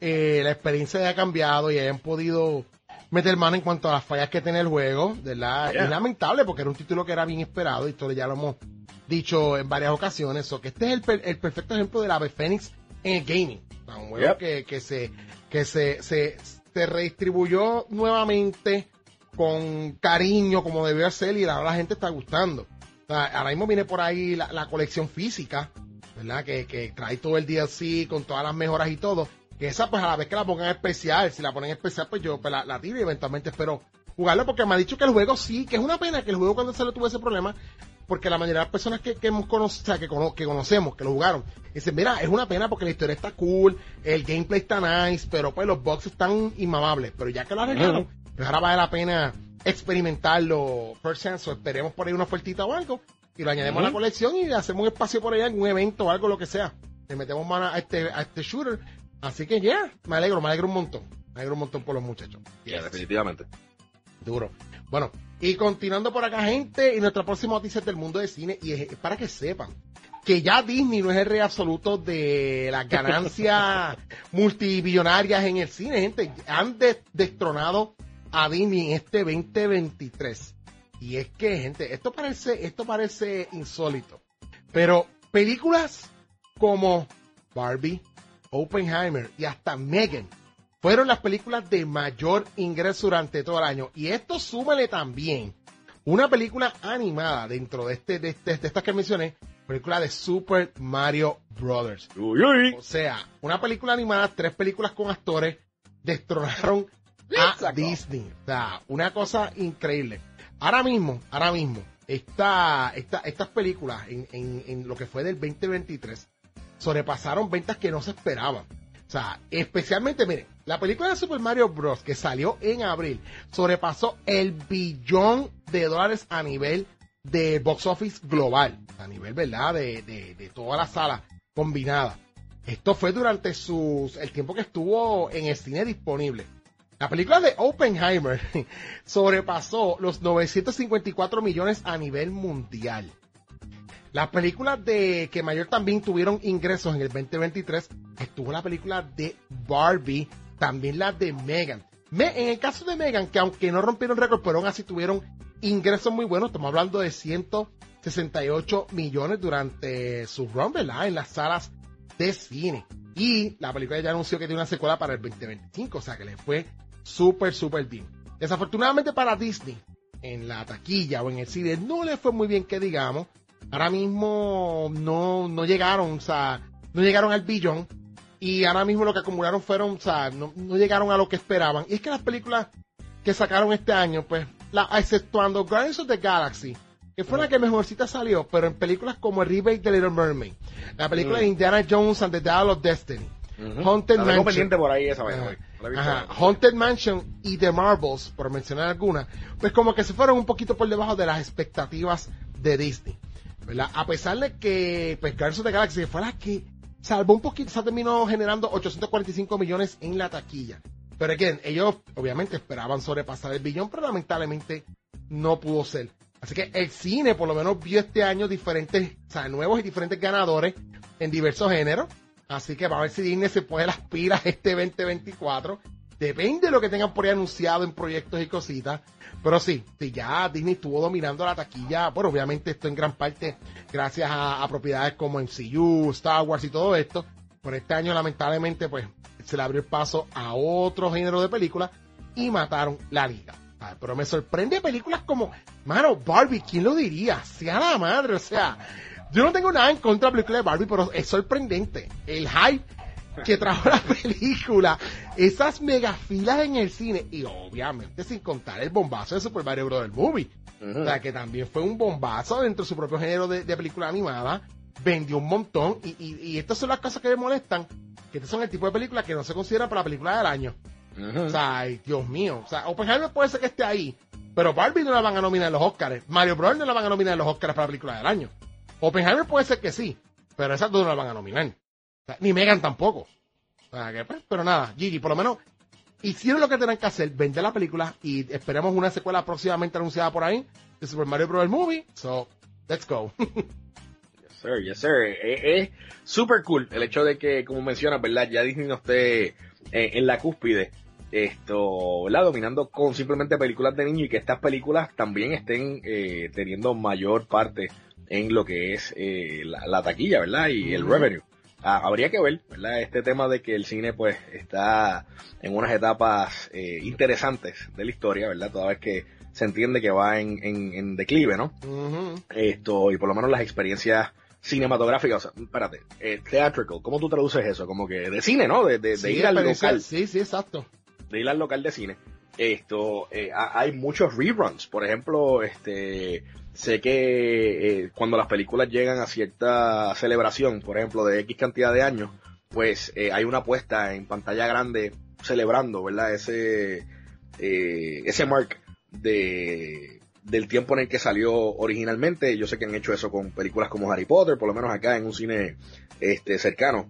eh, la experiencia haya cambiado y hayan podido meter mano en cuanto a las fallas que tiene el juego, ¿verdad? Es lamentable porque era un título que era bien esperado y esto ya lo hemos dicho en varias ocasiones, o que este es el, el perfecto ejemplo de la ave Phoenix en el gaming. un juego que, que, se, que se, se, se redistribuyó nuevamente con cariño como debió ser y ahora la gente está gustando. ahora mismo viene por ahí la, colección física, ¿verdad? Que, que, trae todo el DLC con todas las mejoras y todo. Que esa, pues a la vez que la pongan especial, si la ponen especial, pues yo pues, la, la tiro y eventualmente espero jugarlo porque me ha dicho que el juego sí, que es una pena que el juego cuando se le tuvo ese problema, porque la mayoría de las personas que, hemos conocido, que, que conocemos, que lo jugaron, dicen, mira, es una pena porque la historia está cool, el gameplay está nice, pero pues los bugs están inmamables. Pero ya que lo arreglaron, pues ahora vale la pena experimentarlo first chance, o esperemos por ahí una ofertita o algo, y lo añadimos a la colección y hacemos un espacio por en un evento o algo, lo que sea. Le metemos mano a este, a este shooter. Así que ya, me alegro, me alegro un montón. Me alegro un montón por los muchachos. definitivamente. Duro. Bueno, y continuando por acá, gente, y nuestra próxima noticia es del mundo de cine, y es, para que sepan que ya Disney no es el rey absoluto de las ganancias [LAUGHS] multibillonarias en el cine, gente. Han destronado a Disney en este 2023. Y es que, gente, esto parece, esto parece insólito. Pero películas como Barbie, Oppenheimer y hasta Megan fueron las películas de mayor ingreso durante todo el año. Y esto súmale también una película animada dentro de, este, de, este, de estas que mencioné, película de Super Mario Brothers. O sea, una película animada, tres películas con actores, destronaron a Disney. O sea, una cosa increíble. Ahora mismo, ahora mismo, esta, esta, estas películas en, en, en lo que fue del 2023 sobrepasaron ventas que no se esperaban. O sea, especialmente, miren, la película de Super Mario Bros. que salió en abril sobrepasó el billón de dólares a nivel de box office global, a nivel, ¿verdad?, de, de, de toda la sala combinada. Esto fue durante sus, el tiempo que estuvo en el cine disponible. La película de Oppenheimer [LAUGHS] sobrepasó los 954 millones a nivel mundial. Las películas de que mayor también tuvieron ingresos en el 2023 estuvo la película de Barbie, también la de Megan. en el caso de Megan, que aunque no rompieron récord, pero aún así tuvieron ingresos muy buenos, estamos hablando de 168 millones durante su run, ¿verdad? En las salas de cine. Y la película ya anunció que tiene una secuela para el 2025, o sea que le fue súper, súper bien. Desafortunadamente para Disney, en la taquilla o en el cine, no le fue muy bien que digamos, ahora mismo no, no llegaron, o sea, no llegaron al billón. Y ahora mismo lo que acumularon fueron, o sea, no, llegaron a lo que esperaban. Y es que las películas que sacaron este año, pues, la, exceptuando Guardians of the Galaxy, que fue la que mejorcita salió, pero en películas como el remake de Little Mermaid, la película de. Indiana Jones and the Dial of Destiny, Haunted Mansion, por ahí esa Haunted Mansion y The Marvels, por mencionar algunas, pues como que se fueron un poquito por debajo de las expectativas de Disney. A pesar de que pues, Guardians of the Galaxy fue la que salvó un poquito, se terminó generando 845 millones en la taquilla. Pero again, ellos obviamente esperaban sobrepasar el billón, pero lamentablemente no pudo ser. Así que el cine por lo menos vio este año diferentes, nuevos y diferentes ganadores en diversos géneros. Así que vamos a ver si Disney se pone las pilas este 2024. Depende de lo que tengan por ahí anunciado en proyectos y cositas. Pero sí, sí, ya Disney estuvo dominando la taquilla. Bueno, obviamente esto en gran parte gracias a, propiedades como MCU, Star Wars y todo esto. Por este año, lamentablemente, pues se le abrió el paso a otro género de películas y mataron la liga. Pero me sorprende películas como, mano, Barbie, ¿quién lo diría? Sea la madre, o sea, yo no tengo nada en contra de la película de Barbie, pero es sorprendente. El hype que trajo la película, esas megafilas en el cine y obviamente sin contar el bombazo de Super Mario Bros. Movie. O sea, que también fue un bombazo dentro de su propio género de, película animada. Vendió un montón y, y, estas son las cosas que me molestan, que estos son el tipo de películas que no se consideran para la película del año. O sea, Dios mío. O sea, Oppenheimer puede ser que esté ahí, pero Barbie no la van a nominar en los Oscars. Mario Bros. no la van a nominar en los Oscars para la película del año. Oppenheimer puede ser que sí, pero esas dos no la van a nominar ni Megan tampoco. Pues, pero nada, Gigi, por lo menos hicieron lo que tenían que hacer, vender la película y esperemos una secuela próximamente anunciada por ahí de Super Mario Bros. Movie. So, let's go. [LAUGHS] yes, sir, yes, sir. Es, super cool el hecho de que, como mencionas, ¿verdad? Ya Disney no esté eh, en la cúspide esto, ¿verdad? Dominando con simplemente películas de niños y que estas películas también estén eh, teniendo mayor parte en lo que es eh, la, taquilla, ¿verdad? Y el revenue. Ah, habría que ver, ¿verdad? Este tema de que el cine pues está en unas etapas eh, interesantes de la historia, ¿verdad? Toda vez que se entiende que va en, en, declive, ¿no? Esto, y por lo menos las experiencias cinematográficas, o sea, espérate, eh, theatrical, ¿cómo tú traduces eso? Como que de cine, ¿no? De, de, ir al local. Sí, sí, exacto. De ir al local de cine. Esto, eh, hay muchos reruns, por ejemplo, este, sé que eh, cuando las películas llegan a cierta celebración, por ejemplo, de X cantidad de años, pues eh, hay una puesta en pantalla grande celebrando, ¿verdad? Ese, eh, ese mark de, del tiempo en el que salió originalmente. Yo sé que han hecho eso con películas como Harry Potter, por lo menos acá en un cine este, cercano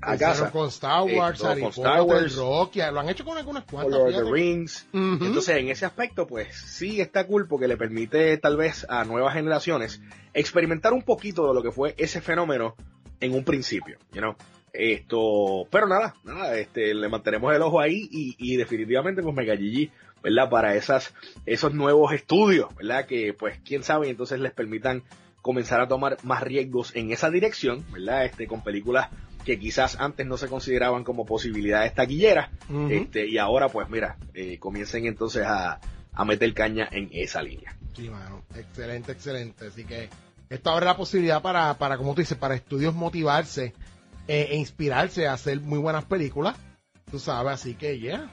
a casa. Con Star Wars, Harry Potter, Rocky, lo han hecho con algunas cuantas. Lord of the Rings. Entonces, en ese aspecto, pues sí está cool porque le permite tal vez a nuevas generaciones experimentar un poquito de lo que fue ese fenómeno en un principio, you know? Esto, pero nada, nada, este, le mantenemos el ojo ahí y, y definitivamente pues Mega GG, ¿verdad? Para esas, esos nuevos estudios, ¿verdad? Que pues quién sabe, entonces les permitan comenzar a tomar más riesgos en esa dirección, ¿verdad? Este, con películas que quizás antes no se consideraban como posibilidades taquilleras, este, y ahora pues mira, eh, comiencen entonces a, a meter caña en esa línea. Sí, mano, excelente, excelente. Así que esto abre la posibilidad para, para como tú dices, para estudios motivarse eh, e inspirarse a hacer muy buenas películas, tú sabes, así que ya,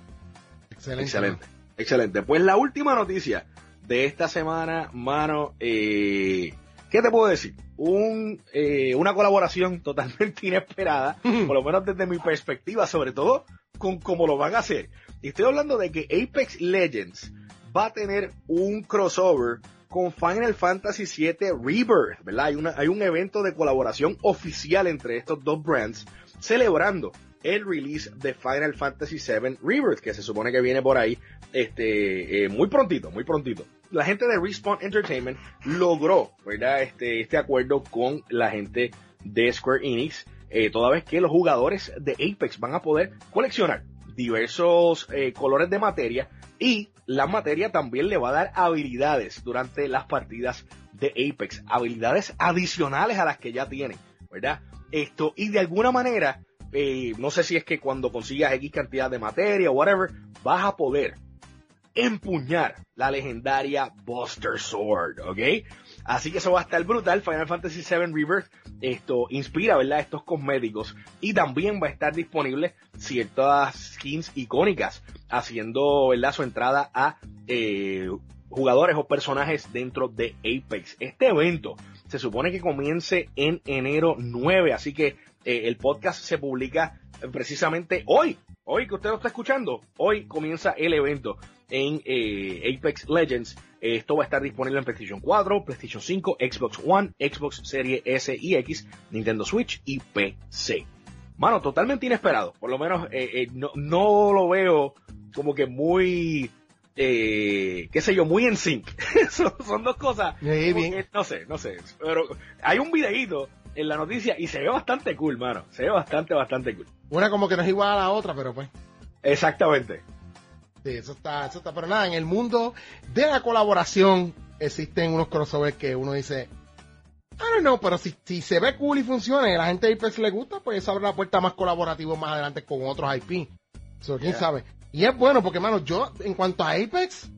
excelente. Excelente, excelente. Pues la última noticia de esta semana, mano, eh, ¿Qué te puedo decir? Un, eh, una colaboración [LAUGHS] totalmente inesperada, por lo menos desde mi perspectiva, sobre todo con cómo lo van a hacer. Y estoy hablando de que Apex Legends va a tener un crossover con Final Fantasy VII Rebirth, ¿verdad? Hay, una, hay un evento de colaboración oficial entre estos dos brands celebrando el release de Final Fantasy VII Rebirth, que se supone que viene por ahí este, eh, muy prontito, muy prontito la gente de Respawn Entertainment logró, ¿verdad? Este, este acuerdo con la gente de Square Enix, eh, toda vez que los jugadores de Apex van a poder coleccionar diversos eh, colores de materia y la materia también le va a dar habilidades durante las partidas de Apex, habilidades adicionales a las que ya tienen, ¿verdad? Esto, y de alguna manera, eh, no sé si es que cuando consigas X cantidad de materia o whatever, vas a poder empuñar la legendaria Buster Sword, ¿ok? Así que eso va a estar brutal. Final Fantasy VII Rebirth esto inspira, ¿verdad? Estos cosméticos y también va a estar disponible ciertas skins icónicas haciendo, ¿verdad? Su entrada a eh, jugadores o personajes dentro de Apex. Este evento se supone que comience en enero 9, así que eh, el podcast se publica precisamente hoy. Hoy que usted lo está escuchando, hoy comienza el evento en eh, Apex Legends. Esto va a estar disponible en PlayStation 4, PlayStation 5, Xbox One, Xbox Series S y X, Nintendo Switch y PC. Mano, totalmente inesperado. Por lo menos eh, eh, no, no, lo veo como que muy, qué sé yo, muy en sync. [LAUGHS] son, dos cosas. no sé, no sé. Pero hay un videíto en la noticia y se ve bastante cool, mano. Se ve bastante, bastante cool. Una como que no es igual a la otra, pero pues. Exactamente. Sí, eso está, eso está. Pero nada, en el mundo de la colaboración existen unos crossovers que uno dice, I don't know, pero si, si se ve cool y funciona y a la gente de Apex le gusta, pues eso abre la puerta más colaborativo más adelante con otros IP. So, quién sabe. Y es bueno porque, mano, yo, en cuanto a Apex,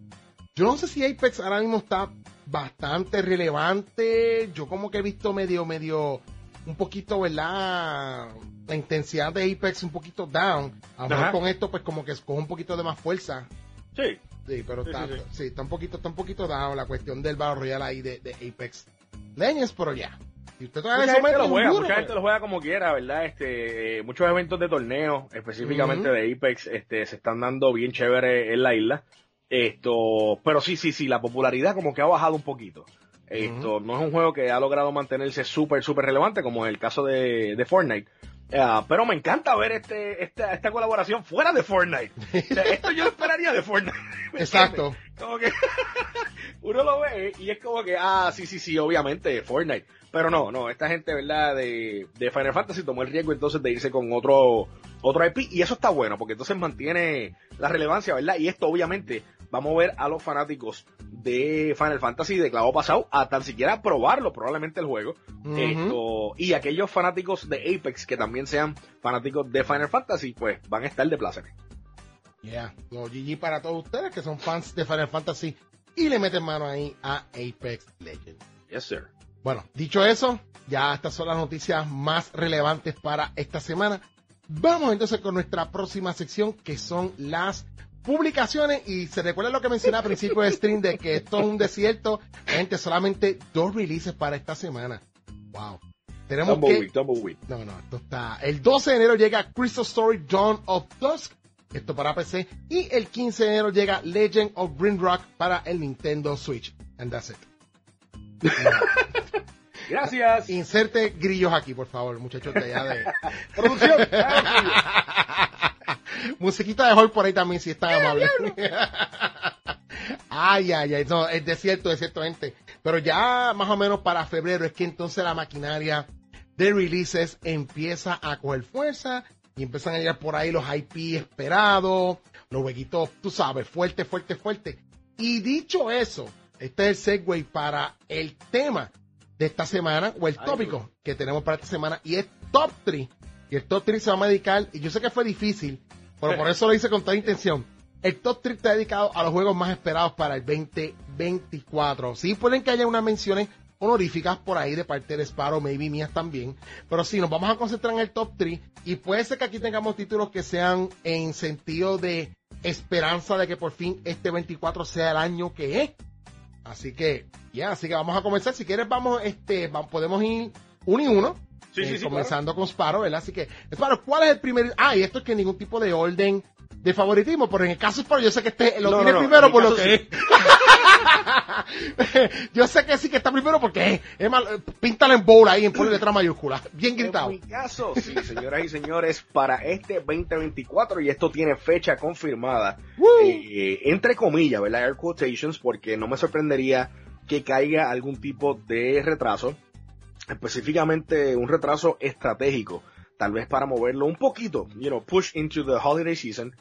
yo no sé si Apex ahora mismo está bastante relevante. Yo como que he visto medio, medio, un poquito, ¿verdad? la intensidad de Apex un poquito down. A con esto, pues como que coge un poquito de más fuerza. Sí. Sí, pero está, sí, está un poquito, está un poquito down la cuestión del Battle Royale ahí de, Apex Legends, pero ya. Y usted mucha gente lo juega, mucha gente lo juega como quiera, ¿verdad? Este, muchos eventos de torneo, específicamente de Apex, este, se están dando bien chévere en la isla. Esto, pero sí, sí, sí, la popularidad como que ha bajado un poquito. Esto no es un juego que ha logrado mantenerse súper, súper relevante, como en el caso de, de Fortnite. Ah, pero me encanta ver este, esta, esta colaboración fuera de Fortnite. [LAUGHS] O sea, esto yo lo esperaría de Fortnite. [LAUGHS] ¿me Exacto. Como que [LAUGHS] uno lo ve y es como que, ah, sí, sí, sí, obviamente, Fortnite. Pero no, no, esta gente, ¿verdad? De, de Final Fantasy tomó el riesgo entonces de irse con otro, otro IP y eso está bueno porque entonces mantiene la relevancia, ¿verdad? Y esto obviamente va a mover a los fanáticos de Final Fantasy de clavo pasado a tan siquiera probarlo probablemente el juego. Esto, y aquellos fanáticos de Apex que también sean fanáticos de Final Fantasy, pues van a estar de placer. Yeah. No, GG para todos ustedes que son fans de Final Fantasy y le meten mano ahí a Apex Legends. Yes, sir. Bueno, dicho eso, ya estas son las noticias más relevantes para esta semana. Vamos entonces con nuestra próxima sección que son las publicaciones y se recuerda lo que mencioné al principio del stream de que esto es un desierto, gente, solamente dos releases para esta semana. Wow. Tenemos que Tumbleweed, Tumbleweed. no, no, esto está. El 12 de enero llega Crystal Story Dawn of Dusk. Esto para PC. Y el 15 de enero llega Legend of Green Rock para el Nintendo Switch. And that's it. [LAUGHS] Gracias. Inserte grillos aquí, por favor, muchachos de allá de. Producción. [LAUGHS] [LAUGHS] Musiquita de Hall por ahí también, si está amable. [LAUGHS] ay, ay, ay. No, es desierto, es cierto, gente. Pero ya más o menos para febrero es que entonces la maquinaria de releases empieza a coger fuerza y empiezan a llegar por ahí los IP esperados, los huequitos, tú sabes, fuerte, fuerte, fuerte. Y dicho eso, este es el segue para el tema de esta semana, o el Ay, tópico que tenemos para esta semana, y es Top 3. Y el Top 3 se va a dedicar, y yo sé que fue difícil, pero por eso lo hice con toda intención. El Top 3 está dedicado a los juegos más esperados para el 2024. Sí, pueden que haya unas menciones honoríficas por ahí de parte de Sparrow, maybe mías también. Pero sí, nos vamos a concentrar en el top 3 y puede ser que aquí tengamos títulos que sean en sentido de esperanza de que por fin este 24 sea el año que es. Así que, ya, así que vamos a comenzar. Si quieres, vamos, este, podemos ir uno y uno. Sí, eh, sí, sí, comenzando con Sparrow, ¿verdad? Así que, Sparrow, ¿cuál es el primer? Ah, y esto es que ningún tipo de orden de favoritismo, pero en el caso de Sparrow, yo sé que este lo No, tiene no, no, primero por lo que es. [LAUGHS] yo sé que sí que está primero porque es. Mal, píntalo en bold ahí en ponle letra mayúscula. Bien gritado. En mi caso, sí, señoras y señores, para este 2024, y esto tiene fecha confirmada, eh, entre comillas, ¿verdad? Air quotations, porque no me sorprendería que caiga algún tipo de retraso, específicamente un retraso estratégico, tal vez para moverlo un poquito, you know, push into the holiday season.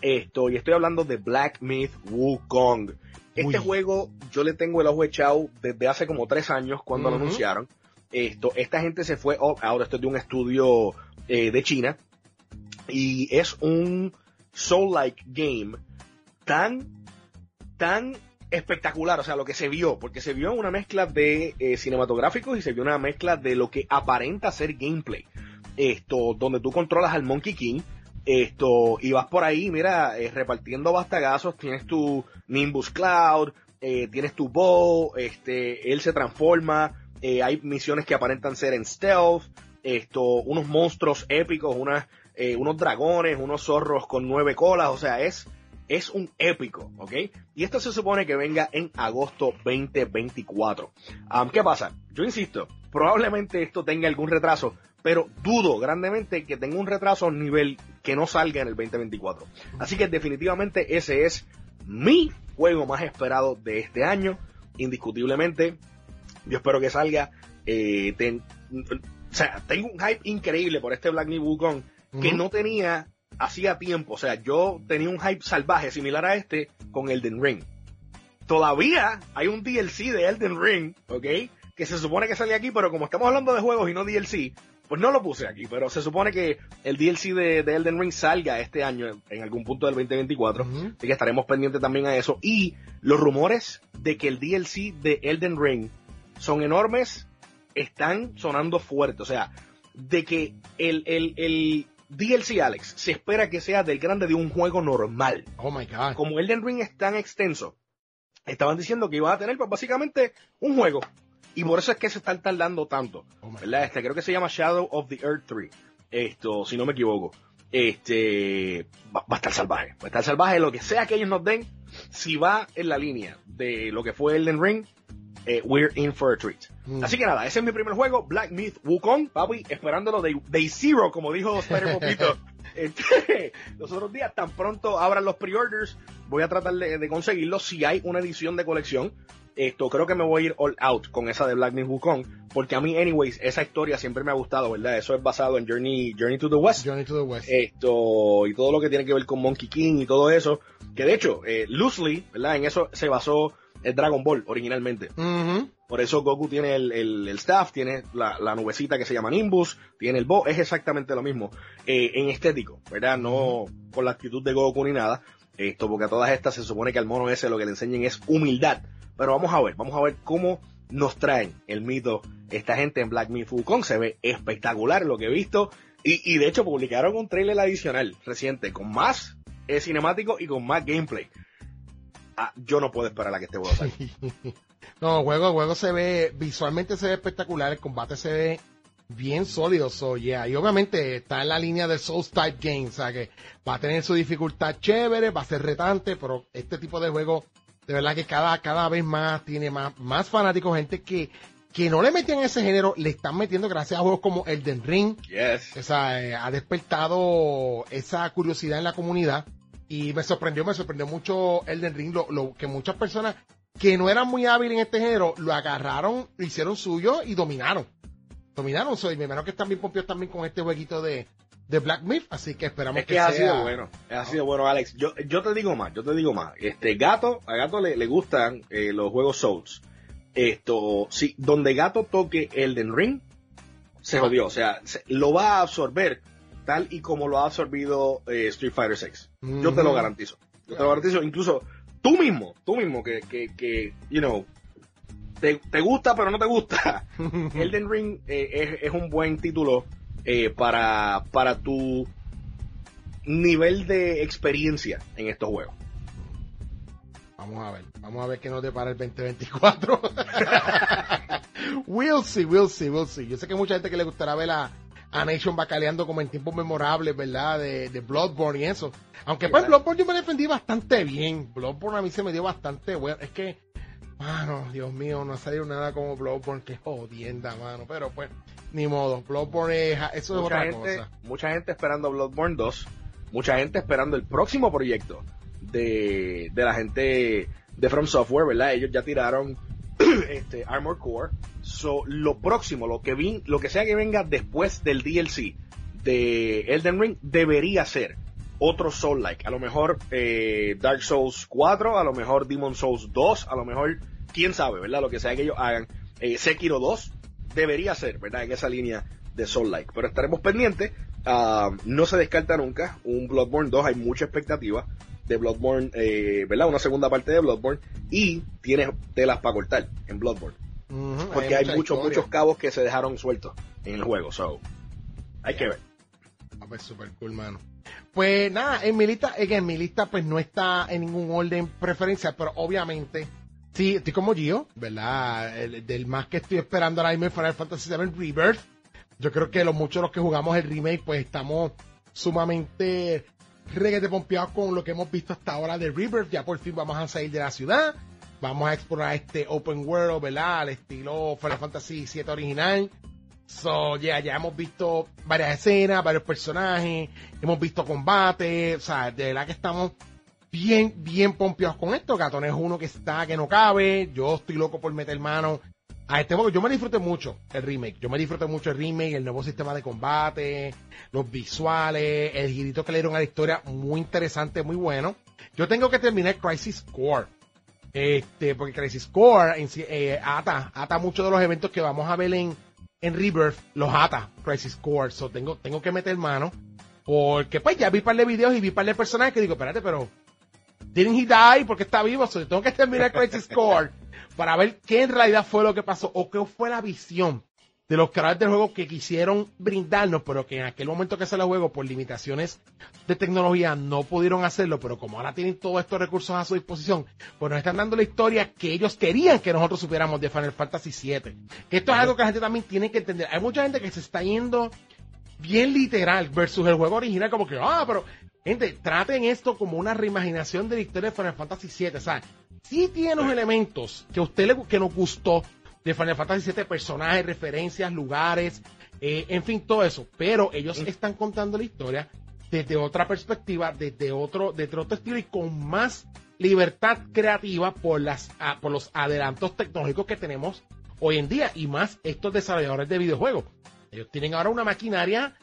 Esto, y estoy hablando de Black Myth Wukong. Este Uy. juego yo le tengo el ojo echado desde hace como tres años cuando lo anunciaron. Esto, esta gente se fue all out, esto es de un estudio eh, de China, y es un soul-like game tan, tan espectacular, o sea, lo que se vio, porque se vio una mezcla de eh, cinematográficos y se vio una mezcla de lo que aparenta ser gameplay. Esto, donde tú controlas al Monkey King, esto, y vas por ahí, mira, eh, repartiendo bastagazos, tienes tu Nimbus Cloud, eh, tienes tu bow, este, él se transforma, hay misiones que aparentan ser en stealth, esto, unos monstruos épicos, unas, unos dragones, unos zorros con nueve colas, o sea, es, es un épico, ¿ok? Y esto se supone que venga en agosto 2024. Am, ¿Qué pasa? Yo insisto, probablemente esto tenga algún retraso, pero dudo grandemente que tenga un retraso a un nivel que no salga en el 2024. Así que definitivamente ese es mi juego más esperado de este año, indiscutiblemente. Yo espero que salga. eh, ten- o sea, tengo un hype increíble por este Black Myth Wukong que no tenía hacía tiempo. O sea, yo tenía un hype salvaje similar a este con Elden Ring. Todavía hay un DLC de Elden Ring, ¿ok? Que se supone que sale aquí, pero como estamos hablando de juegos y no DLC, pues no lo puse aquí. Pero se supone que el DLC de, de Elden Ring salga este año, en, en algún punto del 2024. Ujú. Así que estaremos pendientes también a eso. Y los rumores de que el DLC de Elden Ring son enormes, están sonando fuerte. O sea, de que el, el, el DLC, Alex, se espera que sea del grande de un juego normal. Oh my god. Como Elden Ring es tan extenso, estaban diciendo que iban a tener pues básicamente un juego. Y por eso es que se están tardando tanto. Oh ¿verdad? Este, creo que se llama Shadow of the Earth 3. Esto, si no me equivoco. Este, va, va a estar salvaje. Va a estar salvaje lo que sea que ellos nos den. Si va en la línea de lo que fue Elden Ring, eh, we're in for a treat. Mm. Así que nada, ese es mi primer juego, Black Myth Wukong, papi, esperándolo de Day Zero, como dijo Spider Popito [LAUGHS] este, los otros días. Tan pronto abran los pre-orders, voy a tratar de, de conseguirlo si hay una edición de colección. Esto, creo que me voy a ir all out con esa de Black Myth Wukong, porque a mí, anyways, esa historia siempre me ha gustado, ¿verdad? Eso es basado en Journey, Journey to the West. Journey to the West. Esto, y todo lo que tiene que ver con Monkey King y todo eso. Que de hecho, eh, loosely, ¿verdad? En eso se basó el Dragon Ball originalmente. Por eso Goku tiene el, el, el staff, tiene la, la nubecita que se llama Nimbus, tiene el Bo, es exactamente lo mismo. Eh, en estético, ¿verdad? No con la actitud de Goku ni nada. Esto, porque a todas estas se supone que al mono ese lo que le enseñen es humildad. Pero vamos a ver, vamos a ver cómo nos traen el mito esta gente en Black Myth Wukong. Se ve espectacular lo que he visto. Y, y de hecho publicaron un trailer adicional reciente con más eh, cinemático y con más gameplay. Ah, yo no puedo esperar a que este juego. [LAUGHS] No, juego, el juego se ve, visualmente se ve espectacular, el combate se ve bien sólido, so yeah. Y obviamente está en la línea de Souls Type Games, o sea que va a tener su dificultad chévere, va a ser retante, pero este tipo de juego, de verdad que cada, cada vez más tiene más, más fanáticos, gente que, que no le metían ese género, le están metiendo gracias a juegos como Elden Ring, Yes. o sea, eh, ha despertado esa curiosidad en la comunidad y me sorprendió, me sorprendió mucho Elden Ring, lo, lo que muchas personas que no eran muy hábiles en este género, lo agarraron, lo hicieron suyo y dominaron. Dominaron, soy, me imagino que están bien pompios también con este jueguito de, de Black Myth, así que esperamos Es que, que ha sea... sido bueno, ha sido bueno, Alex. Yo, yo te digo más, yo te digo más. Este Gato, a Gato le, le gustan eh, los juegos Souls. Esto, sí, donde Gato toque Elden Ring, se jodió. O sea, se- lo va a absorber tal y como lo ha absorbido eh, Street Fighter 6. Yo te lo garantizo. Yo te lo garantizo. Incluso tú mismo, tú mismo que, que, que you know, te, te gusta pero no te gusta. [LAUGHS] Elden Ring eh, es, es un buen título eh, para, para tu nivel de experiencia en estos juegos. Vamos a ver, vamos a ver qué nos depara el 2024. [LAUGHS] [LAUGHS] we'll see, we'll see, we'll see. Yo sé que hay mucha gente que le gustará ver a, a Nation bacaleando como en tiempos memorables, ¿verdad? De, de Bloodborne y eso. Aunque pues. Bloodborne yo me defendí bastante bien. Bloodborne a mí se me dio bastante bueno. Es que, mano, Dios mío, no ha salido nada como Bloodborne. Qué jodienda, mano. Pero pues, ni modo. Bloodborne es, eso es otra gente, cosa. mucha gente esperando Bloodborne 2, mucha gente esperando el próximo proyecto de, de la gente de From Software, ¿verdad? Ellos ya tiraron [CLEARS THROAT] este Armor Core. So, lo próximo, lo que vin, lo que sea que venga después del DLC de Elden Ring debería ser otro Soul like, a lo mejor eh, Dark Souls 4, a lo mejor Demon Souls 2, a lo mejor quién sabe, ¿verdad? Lo que sea que ellos hagan. Eh, Sekiro 2 debería ser, ¿verdad? En esa línea de Soul like, pero estaremos pendientes. Ah, no se descarta nunca un Bloodborne 2, hay mucha expectativa de Bloodborne, eh, ¿verdad? Una segunda parte de Bloodborne y tienes telas para cortar en Bloodborne. Porque hay muchos, historia. muchos cabos que se dejaron sueltos en el juego. So, hay que ver. Ah, pues super cool, mano. Pues nada, en mi lista, en, mi lista pues no está en ningún orden preferencia, pero obviamente sí, estoy como Gio, ¿verdad? El- del más que estoy esperando ahora mismo Final Fantasy VII Rebirth. Yo creo que los muchos de los que jugamos el remake pues estamos sumamente reguete pompeados con lo que hemos visto hasta ahora de Rebirth. Ya por fin vamos a salir de la ciudad. Vamos a explorar este open world, ¿verdad? Al estilo Final Fantasy VII original. So, yeah, ya hemos visto varias escenas, varios personajes, hemos visto combate, o sea, de verdad que estamos bien, bien pompeados con esto. Gatón es uno que está, que no cabe. Yo estoy loco por meter mano a este juego. Yo me disfruté mucho el remake. Yo me disfruté mucho el remake, el nuevo sistema de combate, los visuales, el girito que le dieron a la historia, muy interesante, muy bueno. Yo tengo que terminar Crisis Core. Este, porque Crisis Core eh, ata, ata muchos de los eventos que vamos a ver en, en Rebirth, los ata Crisis Core. So tengo, tengo que meter mano. Porque pues ya vi par de videos y vi par de personajes que digo, espérate, pero didn't he die porque está vivo? So, tengo que terminar Crisis Core para ver qué en realidad fue lo que pasó o qué fue la visión de los creadores del juego que quisieron brindarnos, pero que en aquel momento que se el juego por limitaciones de tecnología no pudieron hacerlo, pero como ahora tienen todos estos recursos a su disposición, pues nos están dando la historia que ellos querían que nosotros supiéramos de Final Fantasy VII. Que esto es algo que la gente también tiene que entender. Hay mucha gente que se está yendo bien literal versus el juego original, como que, ah, pero, gente, traten esto como una reimaginación de la historia de Final Fantasy VII. O sea, sí tiene los elementos que a usted le, que nos gustó de Final Fantasy VII, personajes, referencias, lugares, eh, en fin, todo eso. Pero ellos están contando la historia desde otra perspectiva, desde otro, desde otro estilo y con más libertad creativa por las ah, por los adelantos tecnológicos que tenemos hoy en día y más estos desarrolladores de videojuegos. Ellos tienen ahora una maquinaria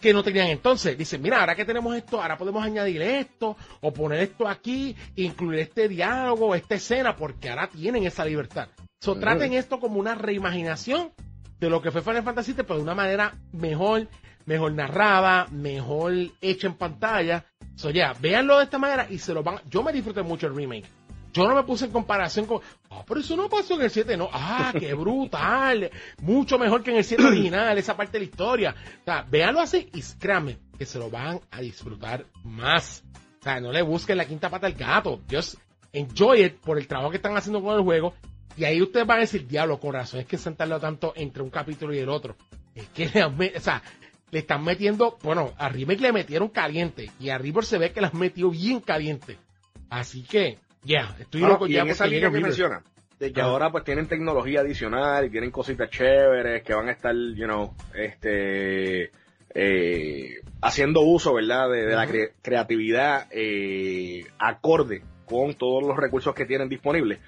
que no tenían entonces. Dicen, mira, ahora que tenemos esto, ahora podemos añadir esto, o poner esto aquí, incluir este diálogo, esta escena, porque ahora tienen esa libertad. So, traten esto como una reimaginación de lo que fue Final Fantasy pero de una manera mejor, mejor narrada, mejor hecha en pantalla. So, ya, véanlo de esta manera y se lo van. Yo me disfruté mucho el remake. Yo no me puse en comparación con, ah, pero eso no pasó en el 7, no. Ah, qué brutal. Mucho mejor que en el 7 original, esa parte de la historia. O sea, véanlo así y créanme que se lo van a disfrutar más. O sea, no le busquen la quinta pata al gato. Just enjoy it por el trabajo que están haciendo con el juego. Y ahí ustedes van a decir, diablo, con razón, es que sentarlo tanto entre un capítulo y el otro. Es que, o sea, le están metiendo, bueno, a Remake le metieron caliente y a River se ve que las metió bien caliente. Así que, ya, estoy loco y ya en esa línea que menciona, de que ahora pues tienen tecnología adicional y tienen cositas chéveres que van a estar, you know, este, eh, haciendo uso, ¿verdad? De, de la cre- creatividad eh, acorde con todos los recursos que tienen disponibles.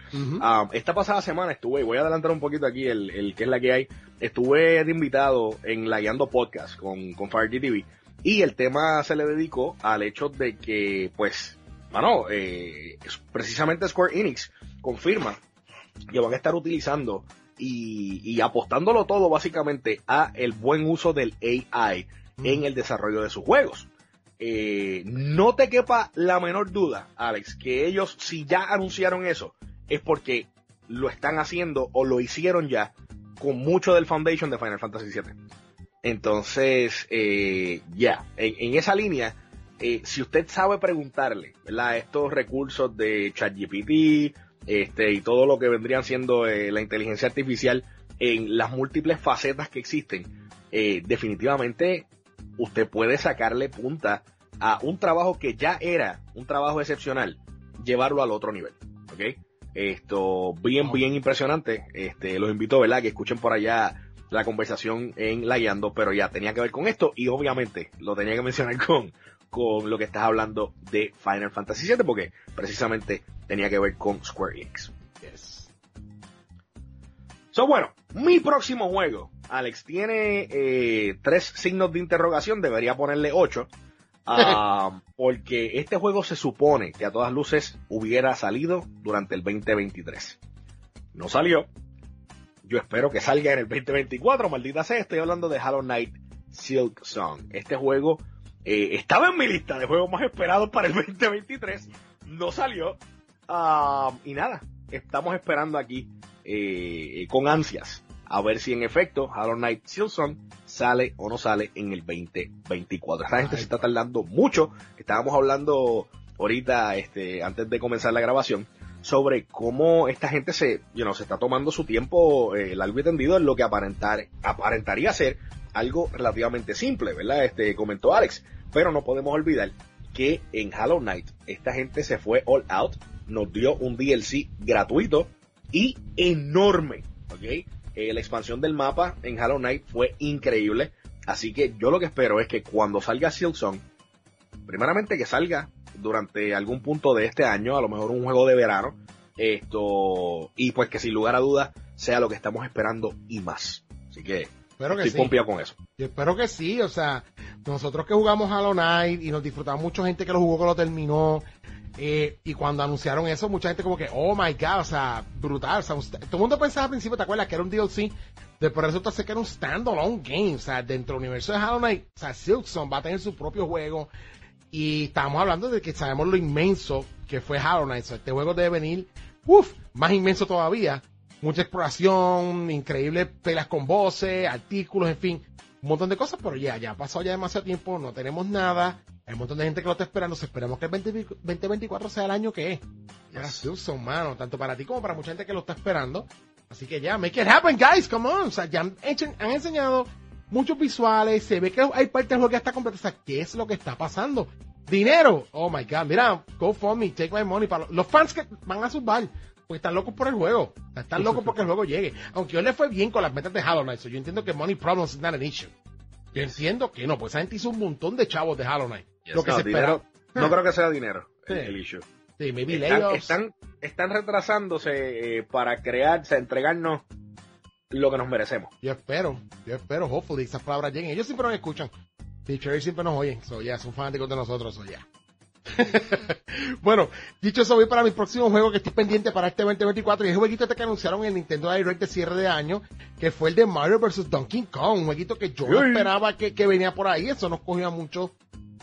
Ah, esta pasada semana estuve, voy a adelantar un poquito aquí el, el que es la que hay, estuve de invitado en la Guiando Podcast con, con Fire TV y el tema se le dedicó al hecho de que, pues, mano, eh, es- precisamente Square Enix confirma que van a estar utilizando y, y apostándolo todo básicamente a el buen uso del AI en el desarrollo de sus juegos. Eh, no te quepa la menor duda, Alex, que ellos si ya anunciaron eso es porque lo están haciendo o lo hicieron ya con mucho del foundation de Final Fantasy VII. Entonces, eh, ya, en, en esa línea, eh, si usted sabe preguntarle, ¿verdad? Estos recursos de ChatGPT, este, y todo lo que vendrían siendo eh, la inteligencia artificial en las múltiples facetas que existen, eh, definitivamente usted puede sacarle punta a un trabajo que ya era un trabajo excepcional, llevarlo al otro nivel, ¿ok? Esto, bien, bien impresionante. Este, los invito, ¿verdad? Que escuchen por allá la conversación en La Guiando, pero ya tenía que ver con esto y obviamente lo tenía que mencionar con, con lo que estás hablando de Final Fantasy VII porque precisamente tenía que ver con Square Enix. Yes. So, bueno, mi próximo juego, Alex, tiene eh, tres signos de interrogación, debería ponerle ocho, ah, [LAUGHS] porque este juego se supone que a todas luces hubiera salido durante el 2023. No salió. Yo espero que salga en el 2024, maldita sea, estoy hablando de Hollow Knight Silk Song. Este juego eh, estaba en mi lista de juegos más esperados para el [LAUGHS] 2023, no salió. Ah, y nada, estamos esperando aquí eh, con ansias a ver si en efecto Hollow Knight Silksong sale o no sale en el 2024. Esta gente Ay. se está tardando mucho. Estábamos hablando ahorita, este, antes de comenzar la grabación, sobre cómo esta gente se, you se está tomando su tiempo eh, largo y tendido en lo que aparentar, aparentaría ser algo relativamente simple, ¿verdad? Este comentó Alex, pero no podemos olvidar que en Hollow Knight esta gente se fue all out, nos dio un DLC gratuito y enorme. Eh, la expansión del mapa en Hollow Knight fue increíble, así que yo lo que espero es que cuando salga Silksong, primeramente que salga durante algún punto de este año, a lo mejor un juego de verano, esto, y pues que sin lugar a dudas sea lo que estamos esperando y más. Así que Espero que estoy sí. con eso. Yo espero que sí, o sea, nosotros que jugamos Hollow Knight y nos disfrutamos mucha gente que lo jugó que lo terminó, eh, y cuando anunciaron eso, mucha gente como que, oh my god, o sea, brutal, o sea, todo el mundo pensaba al principio, ¿te acuerdas? Que era un DLC, después resulta ser que era un standalone game, o sea, dentro del universo de Hollow Knight, o sea, Silksong va a tener su propio juego, y estamos hablando de que sabemos lo inmenso que fue Hollow Knight, este juego debe venir, uff, más inmenso todavía, mucha exploración, increíbles peleas con voces, artículos, en fin, un montón de cosas, pero ya, ya ha pasado ya demasiado tiempo, no tenemos nada, hay un montón de gente que lo está esperando, esperemos que el 20 2024 sea el año que es. Ya, mano, tanto para ti como para mucha gente que lo está esperando. Así que ya, make it happen, guys, come on. O sea, ya han, hecho- han enseñado muchos visuales, se ve que hay parte del juego que está completa. O sea, ¿qué es lo que está pasando? Dinero. Oh my God. Mira, go for me, take my money. Para los fans que van a bar porque están locos por el juego. Están locos porque el juego llegue. Aunque yo le fue bien con las metas de Hollow Knight. So yo entiendo que money problems is not an issue. Yo entiendo que no, pues esa gente hizo un montón de chavos de Hollow Knight. lo que no, se dinero, espera. no creo que sea dinero [LAUGHS] Sí. el, el issue. Sí, maybe Están, están, están retrasándose eh, para crear, o sea, entregarnos lo que nos merecemos. Yo espero, yo espero, hopefully, esas palabras lleguen. Ellos siempre nos escuchan. Cherry siempre nos oyen. So, ya, son fanáticos de nosotros, so, ya. [LAUGHS] bueno, dicho eso, voy para mi próximo juego que estoy pendiente para este 2024 y es el jueguito este que anunciaron en el Nintendo Direct de cierre de año, que fue el de Mario vs. Donkey Kong, un jueguito que yo no esperaba que, que venía por ahí, eso nos cogió a mucho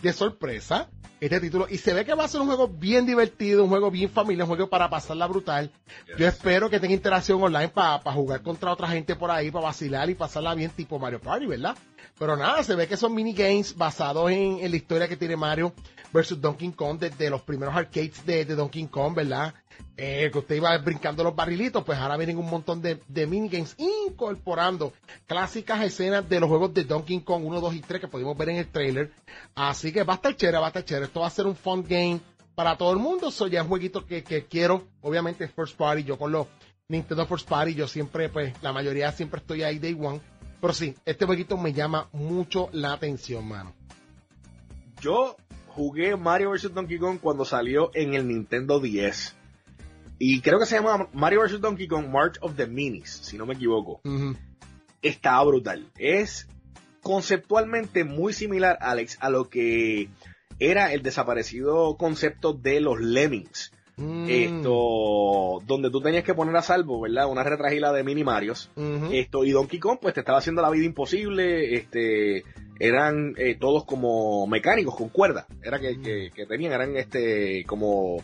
de sorpresa, este título, y se ve que va a ser un juego bien divertido, un juego bien familiar, un juego para pasarla brutal. Yo espero que tenga interacción online para jugar contra otra gente por ahí, para vacilar y pasarla bien tipo Mario Party, ¿verdad? Pero nada, se ve que son minigames basados en, en la historia que tiene Mario versus Donkey Kong desde los primeros arcades de, de Donkey Kong, ¿verdad? Eh, que usted iba brincando los barrilitos, pues ahora vienen un montón de, de minigames incorporando clásicas escenas de los juegos de Donkey Kong 1, 2 y 3 que pudimos ver en el trailer. Así que va a estar chévere, va a estar chévere. Esto va a ser un fun game para todo el mundo. Soy ya un jueguito que, que quiero, obviamente First Party, yo con los Nintendo First Party, yo siempre, pues, la mayoría siempre estoy ahí day one. Pero sí, este jueguito me llama mucho la atención, mano. Yo jugué Mario vs. Donkey Kong cuando salió en el Nintendo 10. Y creo que se llama Mario vs. Donkey Kong March of the Minis, si no me equivoco. Estaba brutal. Es conceptualmente muy similar, Alex, a lo que era el desaparecido concepto de los Lemmings. Mm. Esto, donde tú tenías que poner a salvo, ¿verdad? Una retragila de mini Marios. Esto, y Donkey Kong, pues te estaba haciendo la vida imposible, este, eran eh, todos como mecánicos con cuerda, era que, que, que tenían, eran este, como,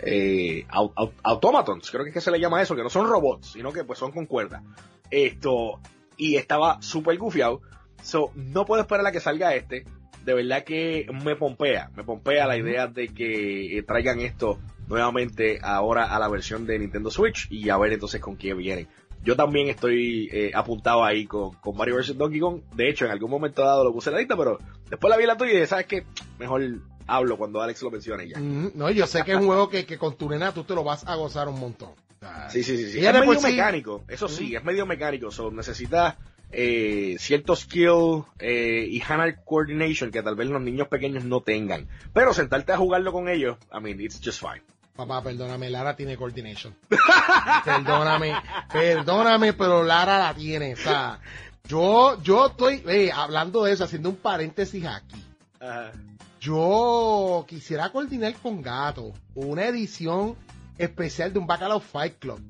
eh, au- au- automatons, creo que es que se le llama eso, que no son robots, sino que pues son con cuerda. Esto, y estaba súper gufiado, so, no puedo esperar a que salga este, de verdad que me pompea, me pompea la idea de que eh, traigan esto nuevamente ahora a la versión de Nintendo Switch y a ver entonces con quién vienen. Yo también estoy eh, apuntado ahí con, con Mario vs. Donkey Kong. De hecho, en algún momento dado lo puse en la lista, pero después la vi en la tuya y dije, ¿sabes qué? Mejor hablo cuando Alex lo mencione ya. Ujú. No, yo sé que es un juego que, que con tu nena tú te lo vas a gozar un montón. O sea, Sí, sí, sí. sí. Es medio sí- mecánico, eso sí, Mm. es medio mecánico. So, necesita eh, cierto skill eh, y hand coordination que tal vez los niños pequeños no tengan. Pero sentarte a jugarlo con ellos, I mean, it's just fine. Papá, perdóname, Lara tiene coordination. [LAUGHS] perdóname, perdóname, pero Lara la tiene. O sea, yo, yo estoy, eh, hablando de eso, haciendo un paréntesis aquí. Ajá. Yo quisiera coordinar con Gato una edición especial de un Bacalao Fight Club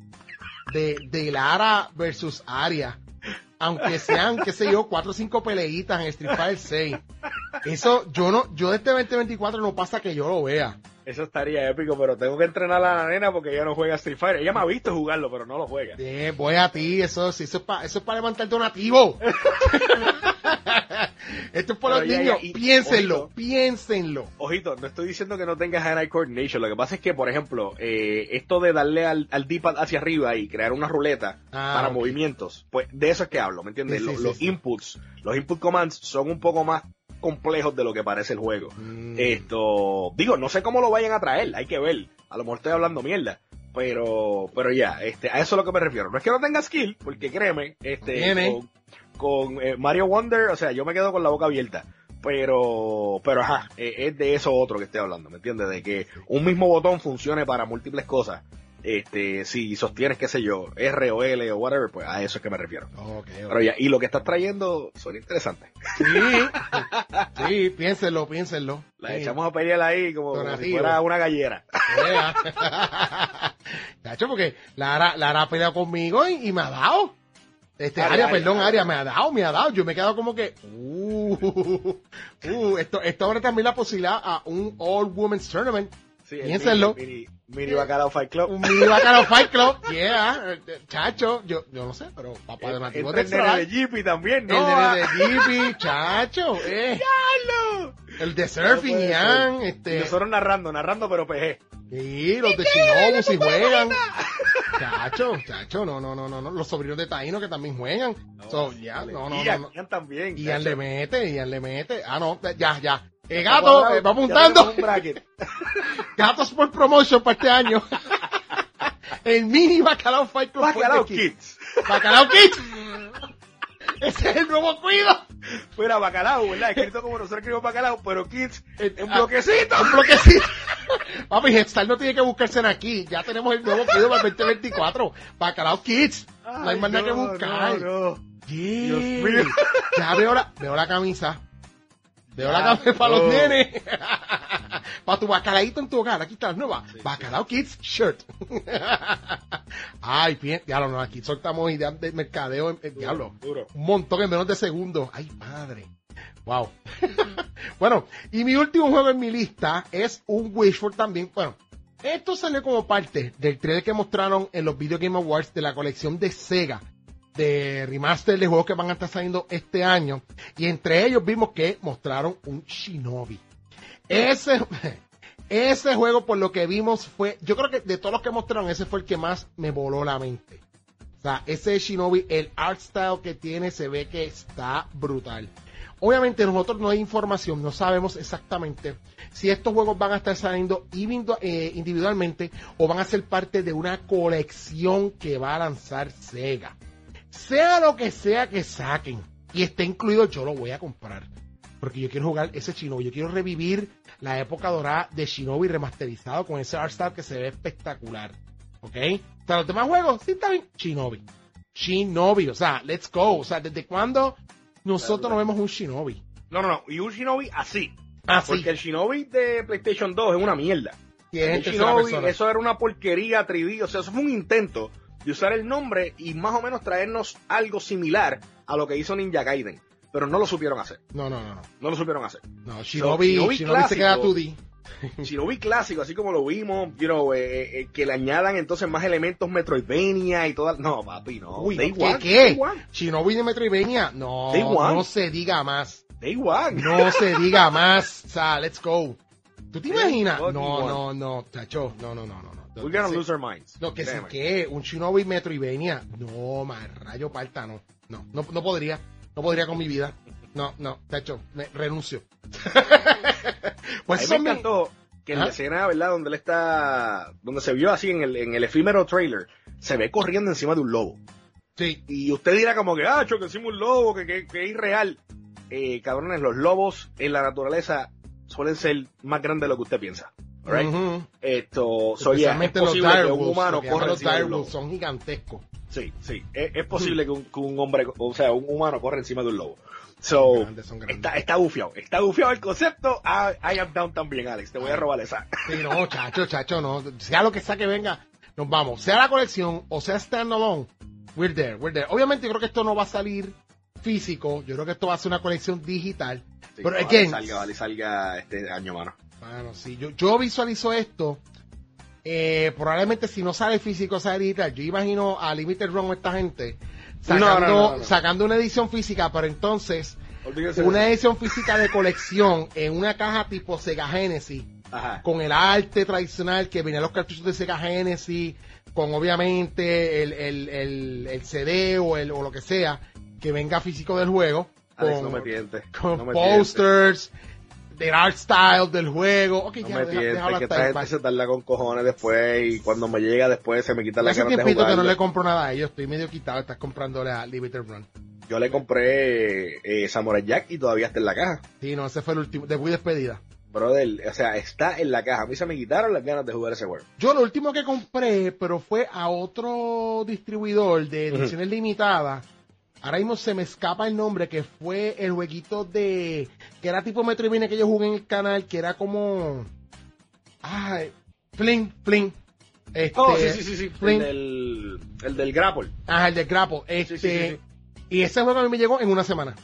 de, de Lara versus Aria. Aunque sean, qué sé yo, cuatro o cinco peleitas en Street Fighter 6. Eso, yo no, yo de este 2024 no pasa que yo lo vea. Eso estaría épico, pero tengo que entrenar a la nena porque ella no juega Street Fighter. Ella me ha visto jugarlo, pero no lo juega. Eh, voy a ti, eso, sí, eso es para, eso es para levantar donativo. [LAUGHS] Esto es para los niños. y- piénsenlo, ojito. piénsenlo. Ojito, no estoy diciendo que no tengas hand-eye coordination. Lo que pasa es que, por ejemplo, eh, esto de darle al, al D-pad hacia arriba y crear una ruleta Ah, para movimientos, pues de eso es que hablo, ¿me entiendes? Sí, sí, los sí, los inputs, los input commands son un poco más complejos de lo que parece el juego. Mm. Esto, digo, no sé cómo lo vayan a traer, hay que ver. A lo mejor estoy hablando mierda. Pero, pero ya, este, a eso es a lo que me refiero. No es que no tenga skill, porque créeme, este, con, con, eh, Mario Wonder, o sea, yo me quedo con la boca abierta. Pero, pero ajá, eh, es de eso otro que estoy hablando, ¿me entiendes? De que un mismo botón funcione para múltiples cosas. Este, si sostienes, qué sé yo, R o L o whatever, pues a eso es que me refiero. Ok, ok. Pero ya, y lo que estás trayendo son interesantes. Sí, sí, piénsenlo, piénsenlo. La Sí. echamos a pelear ahí como, como si fuera una gallera. Vea. [LAUGHS] Cacho, porque Lara, Lara ha peleado conmigo y, y me ha dado. Este, Aria, perdón, Aria. Aria, me ha dado, me ha dado. Yo me he quedado como que, uh, [LAUGHS] uh, esto, esto abre también la posibilidad a un All Women's Tournament. Sí, el Piénsenlo. Mini, mini, mini Bacalao Fight Club. Un mini Bacalao Fight Club. Yeah, eh, chacho, yo, yo no sé, pero papá de El, nativo el de nene de Jeepy también, El ¿no? de, de [LAUGHS] Jeepy, chacho, eh. ¡Diablo! El de Surfing, No Ian, este. nosotros narrando, narrando, pero PG. Sí, los de Shinobu si juegan. Chacho, chacho, no, no, no, no, no. Los sobrinos de Taino que también juegan. So, ya, no, no, no, Ian, no. Ian también. Ian chacho. le mete, Ian le mete. Ah, no, ya, ya. Eh, gato, eh, va apuntando. Un. [LAUGHS] Gatos por promotion para este año. [LAUGHS] El mini Bacalao Fight Club. Bacalao Kids. Bacalao Kids. [LAUGHS] Ese es el nuevo cuido. Fuera bacalao, ¿verdad? Escrito como nosotros escribimos bacalao, pero Kids en ah, bloquecito. Un bloquecito. Papi, Headstar no tiene que buscarse en aquí. Ya tenemos el nuevo cuido para el 2024. Bacalao Kids. no hay más nada que buscar. No, no. Yeah. Dios mío. Ya veo la, veo la camisa. Veo la Ah, camisa para los oh. nenes. [LAUGHS] para tu bacalaíto en tu hogar. Aquí está la nueva. Sí, Bacalao Kids Shirt. [LAUGHS] Ay, bien. Diablo, no, aquí soltamos ideas de mercadeo. En, en- diablo. Duro. Un montón en menos de segundos. Ay, padre. Wow. [LAUGHS] bueno, y mi último juego en mi lista es un Wishful también. Bueno, esto salió como parte del trailer que mostraron en los Video Game Awards de la colección de Sega de remaster de juegos que van a estar saliendo este año. Y entre ellos vimos que mostraron un Shinobi. Ese, ese juego, por lo que vimos, fue, yo creo que de todos los que mostraron, ese fue el que más me voló la mente. O sea, ese Shinobi, el art style que tiene, se ve que está brutal. Obviamente nosotros no hay información, no sabemos exactamente si estos juegos van a estar saliendo eh, individualmente o van a ser parte de una colección que va a lanzar Sega. Sea lo que sea que saquen y esté incluido, yo lo voy a comprar. Porque yo quiero jugar ese Shinobi, yo quiero revivir la época dorada de Shinobi remasterizado con ese art style que se ve espectacular. ¿Ok? O sea, los demás juegos, sí, está bien. Shinobi. Shinobi, o sea, let's go. O sea, ¿desde cuándo nosotros Claro, no vemos un Shinobi? No, no, no. Y un Shinobi así. Ah, sí. Porque el Shinobi de PlayStation 2 es una mierda. Y El Shinobi, eso era una porquería 3D. O sea, eso fue un intento de usar el nombre y más o menos traernos algo similar a lo que hizo Ninja Gaiden. Pero no lo supieron hacer. No, no, no. no. No lo supieron hacer. No, Shinobi, Shinobi Shinobi se queda clásico. 2D. [LAUGHS] Shinobi clásico, así como lo vimos, you know, eh, eh, que le añadan entonces más elementos Metroidvania y todas. No, papi, no. Uy, Day ¿qué, one, qué? Day one. Shinobi de Metroidvania. No, Day one. no se diga más. Day one. No se diga más. O sea, let's go. ¿Tú te imaginas? No, no, no, chacho. No, no, no, no. We're gonna lose our minds. No, que sí Créeme. que un Shinobi Metroidvania. No, más rayo parta, no. No, no, no podría. No podría con mi vida. No, no, chacho, me renuncio. [LAUGHS] pues eso me encantó que en la escena, ¿verdad? Donde él está, donde se vio así en el, en el efímero trailer, se ve corriendo encima de un lobo. Sí, Y usted dirá como que, ah, que encima un lobo, que, que, que es irreal. Eh, cabrones, los lobos en la naturaleza suelen ser más grandes de lo que usted piensa. Alright? ujú. Esto, so, yeah, es Especialmente los posible que un direwolves, humano corra encima de un direwolves lobo. son gigantescos. Sí, sí. Es, es posible que un, que un hombre, o sea, un humano corra encima de un lobo. So, grandes, son grandes. está, está bufiado. Está bufiado el concepto. I, I am down también, Alex. Te voy a robar esa. Sí, no, chacho, chacho, no. Sea lo que sea que venga, nos vamos. Sea la colección o sea standalone, we're there, we're there. Obviamente yo creo que esto no va a salir físico, yo creo que esto va a ser una colección digital. Sí, Pero, ojalá again- salga, ojalá salga este año, mano. Bueno, sí, yo, yo visualizo esto. eh, probablemente si no sale físico, sale digital. Yo imagino a Limited Run esta gente sacando, No, no, no, no. sacando una edición física, pero entonces Olvídese una edición física de colección en una caja tipo Sega Genesis Ajá. con el arte tradicional que venían los cartuchos de Sega Genesis, con obviamente el, el, el, el CD o, el, o lo que sea, que venga físico del juego, Alex, con, no me tientes. con no me tientes. Del art style del juego. Ok, No ya, me deja- que esta gente se tarda con cojones después y cuando me llega después se me quita la cara de tiempito que no le compro nada a ellos, estoy medio quitado, estás comprándole a Limited Run. Yo le compré eh, Samurai Jack y todavía está en la caja. Sí, no, ese fue el último, y despedida. Brother, o sea, está en la caja. A mí se me quitaron las ganas de jugar ese juego. Yo lo último que compré, pero fue a otro distribuidor de ediciones limitadas. Ahora mismo se me escapa el nombre, que fue el jueguito de... Que era tipo Metroidvania que yo jugué en el canal, que era como... Ay, Fling, Fling. Este, Oh, sí, sí, sí, sí. El Fling. del, el del grapple. Ajá, el de Grapple. Este, Sí, sí, sí, Y ese juego a mí me llegó en una semana.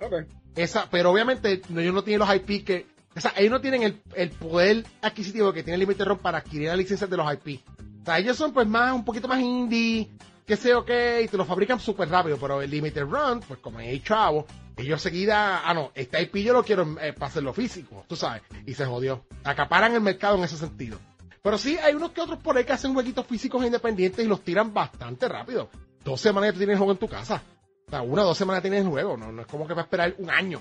Ok. Esa, pero obviamente no, ellos no tienen los IP que... O sea, ellos no tienen el, el poder adquisitivo que tiene Limited Run para adquirir las licencias de los IP. O sea, ellos son pues más, un poquito más indie, que sé o qué, y te lo fabrican súper rápido, pero el Limited Run, pues como es chavo, ellos seguida, ah no, este IP yo lo quiero eh, para hacerlo físico, tú sabes, y se jodió. Acaparan el mercado en ese sentido. Pero sí, hay unos que otros por ahí que hacen jueguitos físicos independientes y los tiran bastante rápido. Dos semanas ya tú tienes el juego en tu casa. O sea, una o dos semanas tienes el juego, no, no es como que va a esperar un año.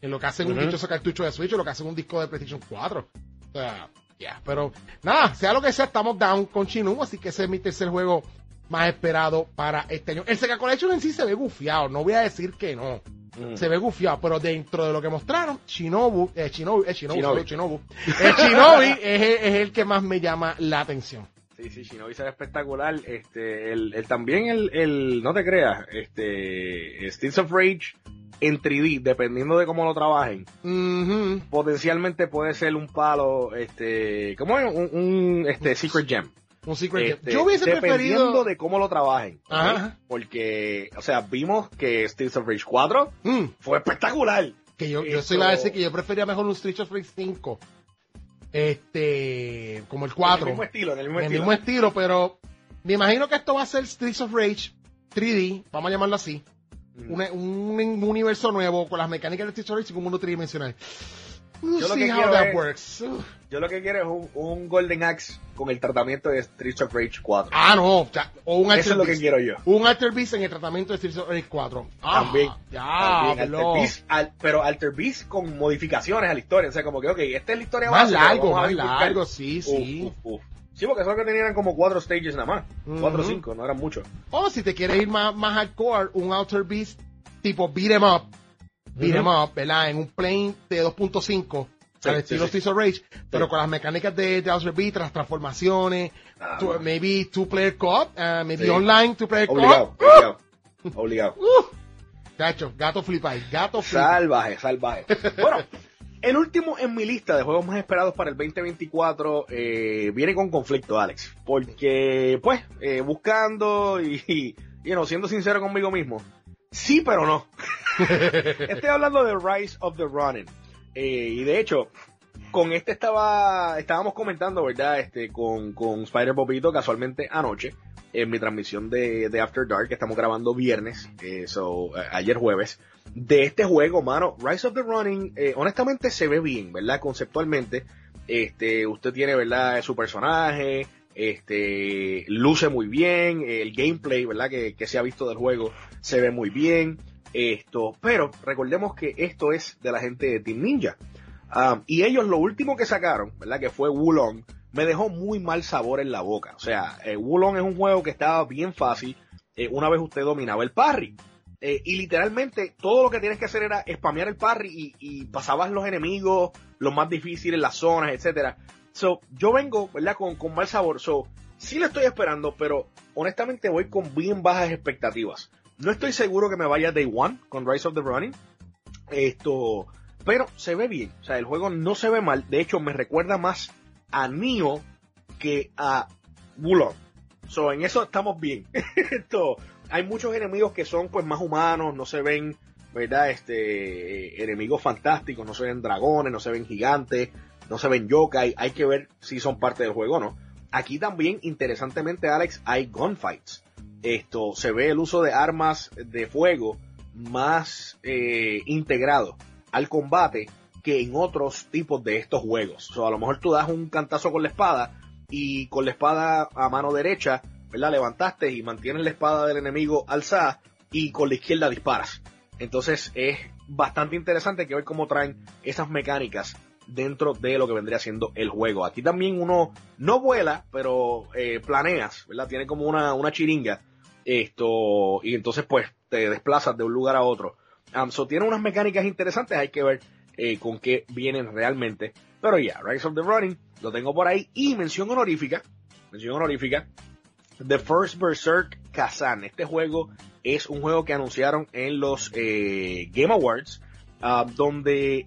en lo que hacen un Ujú. dichoso cartucho de Switch o lo que hacen un disco de PlayStation 4. O sea, ya, pero nada, sea lo que sea, estamos down con Chinu, así que ese es mi tercer juego más esperado para este año. El Sega Collection en sí se ve gufiado, no voy a decir que no. Mm. Se ve gufiado, pero dentro de lo que mostraron, Shinobu, eh, Shinobu, eh, Shinobu, Shinobi. Shinobu. El Shinobi [LAUGHS] es, el- es el que más me llama la atención. Sí, sí, Shinobi se ve espectacular. Este, el, el- también el, el, no te creas, este, Streets of Rage en 3D, dependiendo de cómo lo trabajen, potencialmente puede ser un palo, este, ¿cómo es? Un, un, este, Secret Gem. Un Secret. Este, Yo hubiese dependiendo preferido... de cómo lo trabajen. Ajá. Porque, o sea, vimos que Streets of Rage 4 Mm, fue espectacular. que yo, yo soy la decir que yo prefería mejor un Street of Rage 5. Este, como el 4. En el mismo estilo, en el mismo en estilo. mismo estilo, pero me imagino que esto va a ser Streets of Rage 3D, vamos a llamarlo así. Mm. Un, un universo nuevo con las mecánicas de Streets of Rage y con un mundo tridimensional. We'll Yo lo que quiero es- works. Ugh. Yo lo que quiero es un, un Golden Axe con el tratamiento de Streets of Rage 4. Ah, no, ya, o un Eso es lo que quiero yo. Un Alter Beast en el tratamiento de Streets of Rage 4. Ah, También. Ya, También Alter. Beast, al- pero Alter Beast con modificaciones a la historia. O sea, como que, ok, esta es la historia Más largo, más largo, sí, sí. Uf, uf, uf. Sí, porque eso que tenían como cuatro stages nada más. Cuatro o cinco, no eran muchos. O si te quieres ir más, más hardcore, un Outer Beast tipo beat 'em up. Beat 'em up, ¿verdad? En un plane de 2.5. Sí, al sí, estilo sí. Rage, pero con las mecánicas de, de Beast, las transformaciones, Ah, two- maybe two player co-op, uh, maybe online two player Obligado, co-op. obligado. Obligado. Gacho, gato flipa ahí, gato flipa. Salvaje, salvaje. [LAUGHS] Bueno, el último en mi lista de juegos más esperados para el 2024 eh, viene con conflicto, Alex. Porque, pues, eh, buscando y, y you know, siendo sincero conmigo mismo, sí, pero no. [LAUGHS] Estoy hablando de Rise of the Ronin. Eh, y de hecho, con este estaba, estábamos comentando, ¿verdad? Este, con, con Spider Bobito casualmente anoche, en mi transmisión de, de After Dark, que estamos grabando viernes, eh, so, ayer jueves, de este juego, mano, Rise of the Running, eh, honestamente se ve bien, ¿verdad? Conceptualmente, este, usted tiene, ¿verdad? Su personaje, este, luce muy bien, el gameplay, ¿verdad? Que, que se ha visto del juego se ve muy bien, esto, pero recordemos que esto es de la gente de Team Ninja. Um, y ellos lo último que sacaron, ¿verdad? Que fue Wulong, me dejó muy mal sabor en la boca. O sea, eh, Wulong es un juego que estaba bien fácil eh, una vez usted dominaba el parry. Eh, y literalmente todo lo que tienes que hacer era spamear el parry y, y pasabas los enemigos, los más difíciles, las zonas, etcétera. So, yo vengo, ¿verdad? Con, con mal sabor. So, sí lo estoy esperando, pero honestamente voy con bien bajas expectativas. No estoy seguro que me vaya Day One con Rise of the Running. Esto, pero se ve bien. O sea, el juego no se ve mal. De hecho, me recuerda más a Nioh que a Wulong. So, en eso estamos bien. [LAUGHS] Esto, hay muchos enemigos que son pues más humanos, no se ven, ¿verdad? Este, eh, enemigos fantásticos, no se ven dragones, no se ven gigantes, no se ven yokai. Hay que ver si son parte del juego o no. Aquí también, interesantemente, Alex, hay gunfights. Esto, se ve el uso de armas de fuego más eh, integrado al combate que en otros tipos de estos juegos. O sea, a lo mejor tú das un cantazo con la espada y con la espada a mano derecha, ¿verdad? Levantaste y mantienes la espada del enemigo alzada y con la izquierda disparas. Entonces es bastante interesante que ver cómo traen esas mecánicas dentro de lo que vendría siendo el juego. Aquí también uno no vuela, pero eh, planeas, ¿verdad? Tiene como una, una chiringa. Esto, y entonces pues te desplazas de un lugar a otro. Um, so, tiene unas mecánicas interesantes, hay que ver eh, con qué vienen realmente. Pero ya, Rise of the Running, lo tengo por ahí. Y mención honorífica, mención honorífica, The First Berserk Kazan. Este juego es un juego que anunciaron en los eh, Game Awards, ah, donde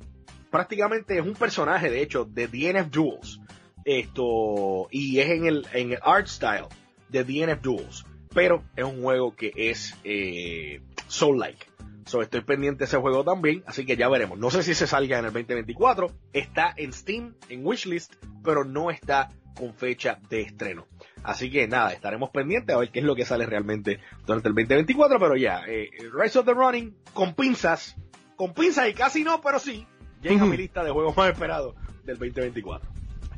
prácticamente es un personaje, de hecho, de DNF Duels. Esto, y es en el, en el art style de DNF Duels. Pero es un juego que es eh, Soul-like. So, estoy pendiente de ese juego también, así que ya veremos. No sé si se salga en el 2024. Está en Steam, en Wishlist, pero no está con fecha de estreno. Así que nada, estaremos pendientes a ver qué es lo que sale realmente durante el 2024. Pero ya, eh, Rise of the Running, con pinzas, con pinzas y casi no, pero sí, llega a mi lista de juegos más esperados del 2024.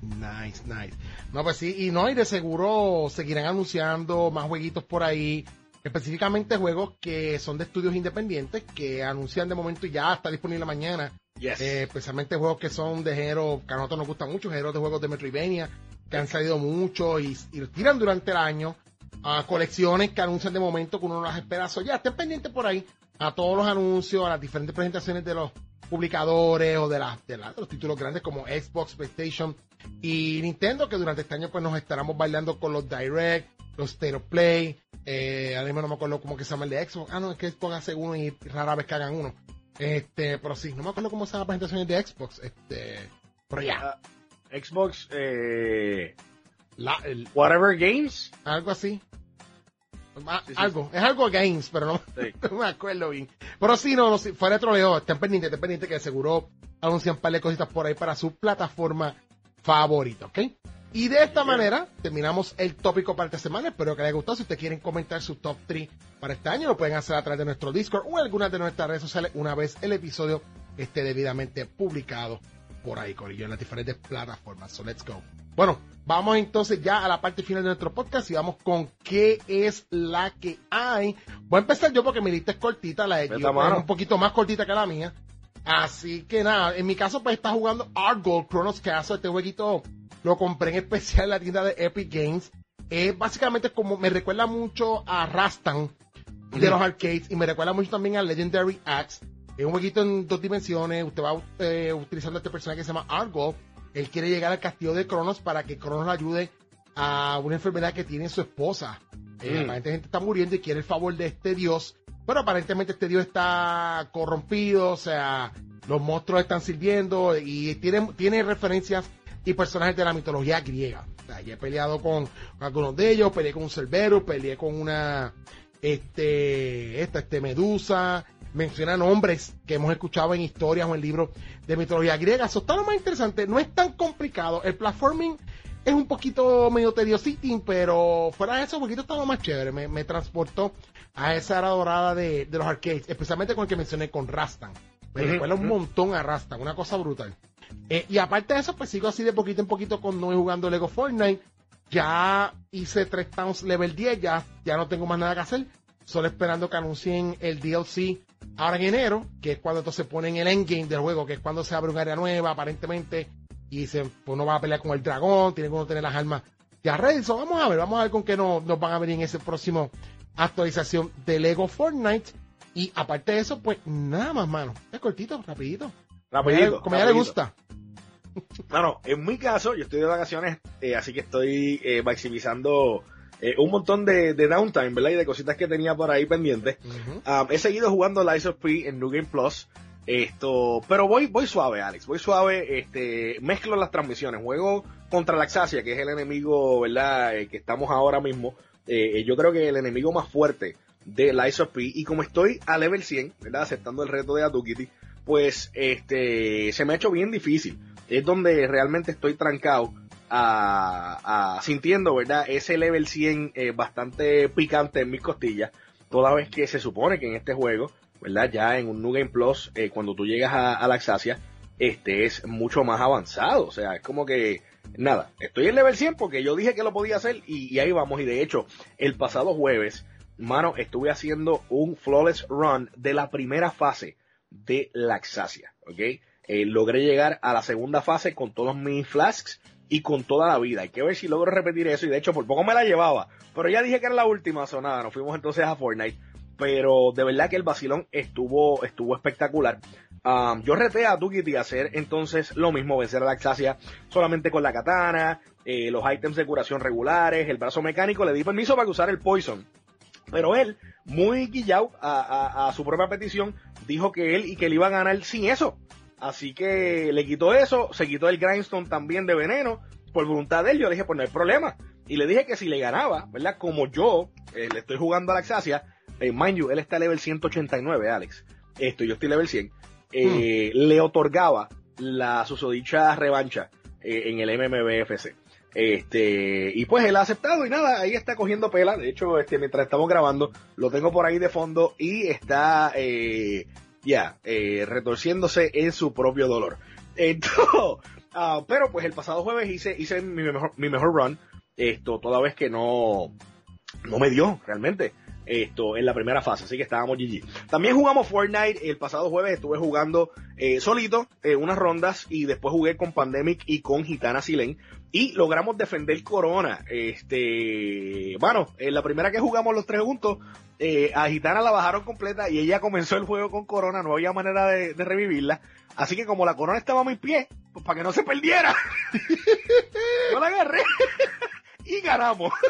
Nice, nice. No, pues sí, y no, y de seguro seguirán anunciando más jueguitos por ahí, específicamente juegos que son de estudios independientes, que anuncian de momento y ya está disponible mañana Eh, especialmente juegos que son de género que a nosotros nos gustan mucho, géneros de juegos de Metroidvania, que han salido mucho y, tiran durante el año. a colecciones que anuncian de momento que uno no las espera. ya estén pendientes por ahí a todos los anuncios, a las diferentes presentaciones de los publicadores o de, de, los títulos grandes como Xbox, PlayStation y Nintendo, que durante este año pues nos estaremos bailando con los Direct, los State of Play, eh, ahora mismo no me acuerdo cómo que se llama el de Xbox, ah no, es que Xbox hace uno y rara vez que hagan uno, este, pero sí, no me acuerdo cómo se llama la presentación de Xbox, este, pero ya. Ah, Xbox, eh, Whatever Games. Algo así. Ah, algo, es algo Games, pero [LAUGHS] no, me acuerdo bien. Pero sí, no, no fuera de troleo, estén pendientes, estén pendientes que seguro anuncian un par de cositas por ahí para su plataforma favorita, ¿ok? Y de esta manera terminamos el tópico para esta semana. Espero que les haya gustado. Si ustedes quieren comentar su top 3 para este año, lo pueden hacer a través de nuestro Discord o en algunas de nuestras redes sociales una vez el episodio esté debidamente publicado por ahí, Corillo, en las diferentes plataformas. So let's go. Bueno, vamos entonces ya a la parte final de nuestro podcast y vamos con qué es la que hay. Voy a empezar yo porque mi lista es cortita, la de es un poquito más cortita que la mía. Así que nada, en mi caso pues está jugando Argo Chronos Castle, este jueguito lo compré en especial en la tienda de Epic Games. Es básicamente como, me recuerda mucho a Rastan de los arcades y me recuerda mucho también a Legendary Axe. Es un jueguito en dos dimensiones. Usted va eh, utilizando a este personaje que se llama Argo. Él quiere llegar al castillo de Cronos para que Cronos le ayude a una enfermedad que tiene su esposa. Eh, aparentemente gente está muriendo y quiere el favor de este dios. Pero aparentemente este dios está corrompido, o sea, los monstruos están sirviendo y tiene, tiene referencias y personajes de la mitología griega. O sea, ya he peleado con, algunos de ellos, peleé con un Cerberus, peleé con una, este, esta, este Medusa, menciona nombres que hemos escuchado en historias o en libros de mitología griega. Eso está lo más interesante, no es tan complicado. El platforming es un poquito medio tediosín, pero fuera de eso, un poquito estaba más chévere. Me, transportó a esa era dorada de, los arcades, especialmente con el que mencioné con Rastan. Me recuerda un montón a Rastan, una cosa brutal. Eh, y aparte de eso, pues sigo así de poquito en poquito con no jugando Lego Fortnite. Ya hice tres towns level 10, ya, ya no tengo más nada que hacer. Solo esperando que anuncien el DLC ahora en enero, que es cuando entonces ponen el endgame del juego, que es cuando se abre un área nueva, aparentemente, y se, pues no va a pelear con el dragón, tiene que tener las armas ya ready. vamos a ver, vamos a ver con qué nos, nos van a venir en ese próximo actualización de Lego Fortnite. Y aparte de eso, pues nada más, mano. Es cortito, rapidito. Rapidito. Como ya le gusta. Bueno, en mi caso, yo estoy de vacaciones, eh, así que estoy eh, maximizando eh, un montón de, downtime, ¿verdad? Y de cositas que tenía por ahí pendientes. Um, he seguido jugando Lies of P en New Game Plus. Esto, pero voy, voy suave, Alex, voy suave, este, mezclo las transmisiones, juego contra la Axasia, que es el enemigo, ¿verdad? que estamos ahora mismo. yo creo que el enemigo más fuerte de Lies of P, y como estoy a level 100, ¿verdad? Aceptando el reto de Atukiti, pues, este, se me ha hecho bien difícil es donde realmente estoy trancado a, sintiendo, ¿verdad? Ese level 100 eh, bastante picante en mis costillas, toda vez que se supone que en este juego, ¿verdad? Ya en un New Game Plus, eh, cuando tú llegas a, la Axasia, este es mucho más avanzado, o sea, es como que, nada, estoy en level 100 porque yo dije que lo podía hacer y, ahí vamos, y de hecho, el pasado jueves, mano, estuve haciendo un flawless run de la primera fase de la Axasia, ¿ok? Eh, logré llegar a la segunda fase con todos mis flasks y con toda la vida. Hay que ver si logro repetir eso. Y de hecho, por poco me la llevaba. Pero ya dije que era la última, sonada. Nos fuimos entonces a Fortnite. Pero de verdad que el vacilón estuvo, estuvo espectacular. Um, yo reté a Tukiti a hacer entonces lo mismo, vencer a la Axasia solamente con la katana, eh, los ítems de curación regulares, el brazo mecánico, le di permiso para que usara el poison. Pero él, muy guillado a, a, su propia petición, dijo que él y que él iba a ganar sin eso. Así que le quitó eso, se quitó el grindstone también de veneno, por voluntad de él. Yo le dije, pues no hay problema. Y le dije que si le ganaba, ¿verdad? Como yo eh, le estoy jugando a la Axasia, eh, mind you, él está level 189, Alex. Esto, yo estoy level 100. Eh, hmm. Le otorgaba la susodicha revancha en el MMBFC. Este, y pues él ha aceptado y nada, ahí está cogiendo pela. De hecho, este, mientras estamos grabando, lo tengo por ahí de fondo y está eh, ya, eh, retorciéndose en su propio dolor. [LAUGHS] Entonces, ah, pero pues el pasado jueves hice, hice mi mejor, mi mejor run, esto toda vez que no, no me dio realmente. esto en la primera fase, así que estábamos GG. También jugamos Fortnite, el pasado jueves estuve jugando eh, solito eh, unas rondas y después jugué con Pandemic y con Gitana Silen y logramos defender Corona. Este, bueno, en la primera que jugamos los tres juntos, eh, a Gitana la bajaron completa y ella comenzó el juego con Corona, no había manera de, de revivirla. Así que como la Corona estaba a mi pie, pues para que no se perdiera, [LAUGHS] yo la agarré [LAUGHS] y ganamos. [LAUGHS]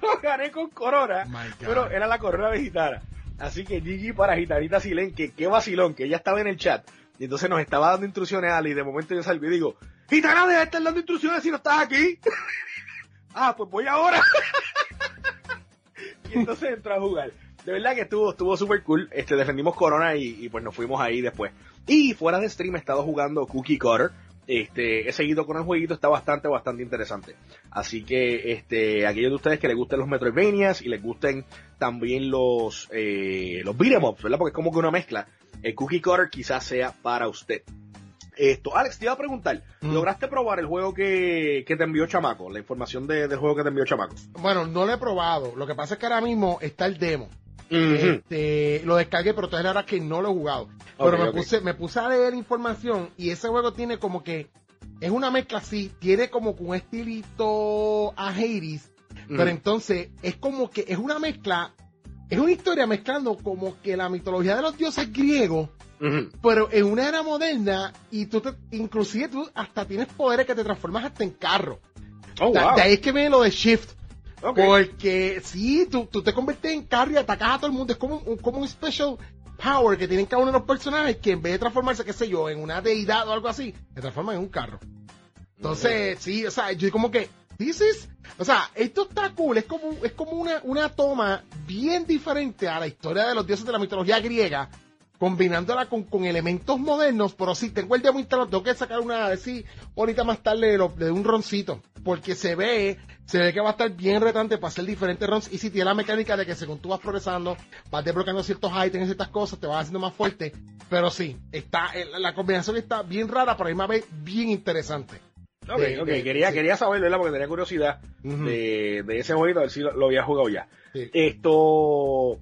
Yo gané con Corona, pero era la Corona de Gitana. Así que GG para Gitanita Silen, que qué vacilón, que ella estaba en el chat. Y entonces nos estaba dando instrucciones a Ali. Y de momento yo salgo y digo, Gitana, deja de estar dando instrucciones si no estás aquí. [LAUGHS] ah, pues voy ahora. [LAUGHS] y entonces entró a jugar. De verdad que estuvo, estuvo súper cool. Este, defendimos Corona y, y, pues nos fuimos ahí después. Y fuera de stream he estado jugando Cookie Cutter. Este, he seguido con el jueguito, está bastante, bastante interesante. Así que, este, aquellos de ustedes que les gusten los Metroidvanias y les gusten también los, eh, los beat'em ups, ¿verdad? Porque es como que una mezcla. El Cookie Cutter quizás sea para usted. Esto, Alex, te iba a preguntar, mm. ¿lograste probar el juego que, que te envió Chamaco? La información de, del juego que te envió Chamaco. Bueno, no lo he probado. Lo que pasa es que ahora mismo está el demo. Uh -huh. este, lo descargué, pero todavía ahora que no lo he jugado. Pero okay, me, okay. puse, me puse a leer información y ese juego tiene como que, es una mezcla así, tiene como un estilito a Hades, uh -huh. pero entonces es como que es una mezcla, es una historia mezclando como que la mitología de los dioses griegos, uh -huh. pero en una era moderna y tú te, inclusive tú hasta tienes poderes que te transformas hasta en carro. Oh, de, wow. de ahí es que viene lo de Shift. Okay. Porque sí, tú, tú, te conviertes en carro y atacas a todo el mundo. Es como un, como un special power que tienen cada uno de los personajes que en vez de transformarse, qué sé yo, en una deidad o algo así, se transforman en un carro. Entonces, sí, o sea, yo como que, this is, o sea, esto está cool, es como, es como una, una toma bien diferente a la historia de los dioses de la mitología griega, combinándola con, con elementos modernos, pero sí, tengo el demo instalado, tengo que sacar una, ahorita más tarde doy un roncito, porque se ve, se ve que va a estar bien retante para hacer diferentes runs, y si tiene la mecánica de que según tú vas progresando, vas desbloqueando ciertos items y ciertas cosas, te vas haciendo más fuerte, pero sí, está, la combinación está bien rara, pero a mí me ve bien interesante. Ok, de, ok, de, quería, sí. quería saber, ¿verdad? Porque tenía curiosidad uh -huh. de, de, ese jueguito, a ver si lo, lo había jugado ya. Sí. Esto,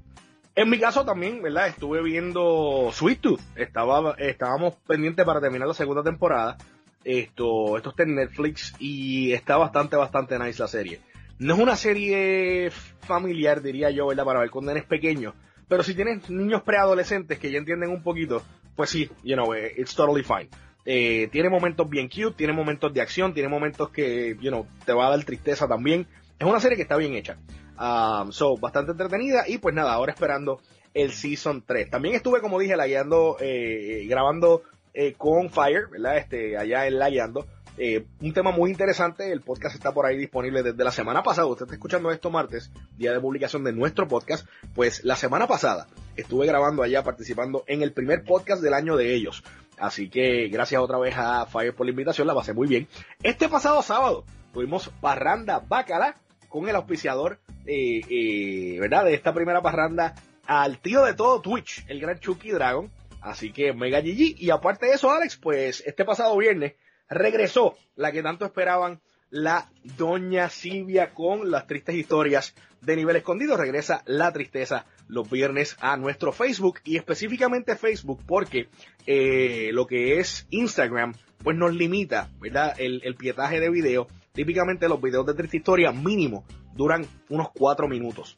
en mi caso también, ¿verdad? Estuve viendo Sweet Tooth. Estaba, estábamos pendientes para terminar la segunda temporada. Esto, esto está en Netflix y está bastante, bastante nice la serie. No es una serie familiar, diría yo, ¿verdad? Para ver con nenes pequeños. Pero si tienes niños preadolescentes que ya entienden un poquito, pues sí, you know, eh, it's totally fine. Eh, tiene momentos bien cute, tiene momentos de acción, tiene momentos que, you know, te va a dar tristeza también. Es una serie que está bien hecha. Um, so, bastante entretenida y pues nada, ahora esperando el Season 3. También estuve, como dije, lagueando, eh, grabando eh, con Fire, ¿verdad? Este, allá en Lagueando. Eh, un tema muy interesante, el podcast está por ahí disponible desde la semana pasada, usted está escuchando esto martes, día de publicación de nuestro podcast, pues la semana pasada estuve grabando allá, participando en el primer podcast del año de ellos. Así que gracias otra vez a Fire por la invitación, la pasé muy bien. Este pasado sábado tuvimos Parranda Bacala con el auspiciador, eh, eh, ¿verdad? De esta primera parranda al tío de todo Twitch, el gran Chucky Dragon. Así que mega GG. Y aparte de eso, Alex, pues este pasado viernes regresó la que tanto esperaban la Doña Silvia con las tristes historias de nivel escondido. Regresa la tristeza los viernes a nuestro Facebook y específicamente Facebook porque eh, lo que es Instagram pues nos limita, ¿verdad? El, el pietaje de video. Típicamente los videos de triste historia mínimo duran unos cuatro minutos.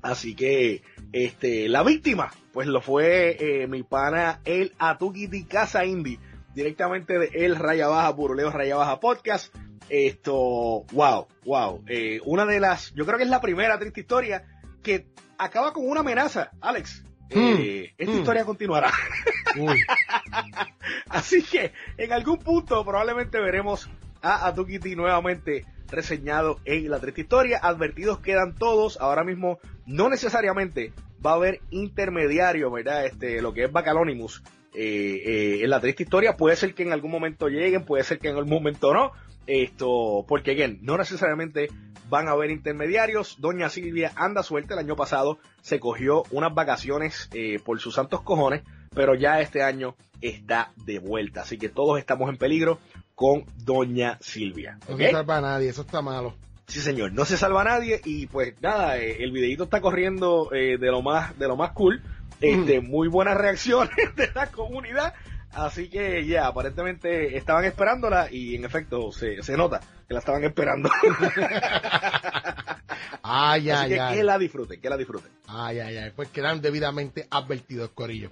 Así que este la víctima pues lo fue eh, mi pana el Atukiti Casa Indie directamente de El Raya Baja Buruleo Raya Baja Podcast. Esto, wow, wow. Eh, una de las, yo creo que es la primera triste historia que acaba con una amenaza, Alex. Mm, eh, esta mm. historia continuará. [LAUGHS] Así que en algún punto probablemente veremos a Atukiti nuevamente reseñado en la triste historia. Advertidos quedan todos. Ahora mismo no necesariamente va a haber intermediario, ¿verdad? Este, lo que es Bacalonimus eh, eh, en la triste historia. Puede ser que en algún momento lleguen, puede ser que en algún momento no. Esto, porque again, no necesariamente van a haber intermediarios. Doña Silvia anda suelta. El año pasado se cogió unas vacaciones eh, por sus santos cojones, pero ya este año está de vuelta. Así que todos estamos en peligro con Doña Silvia. ¿okay? No salva a nadie, eso está malo. Sí, señor, no se salva nadie y pues nada, eh, el videito está corriendo eh, de lo más de lo más cool. Este, muy buenas reacciones [LAUGHS] de la comunidad. Así que ya, aparentemente estaban esperándola y en efecto se, se nota que la estaban esperando. [LAUGHS] Ay, Así ay, que ay. que la disfruten, que la disfruten. Ay, ay, ay. Pues quedan debidamente advertidos, Corillo.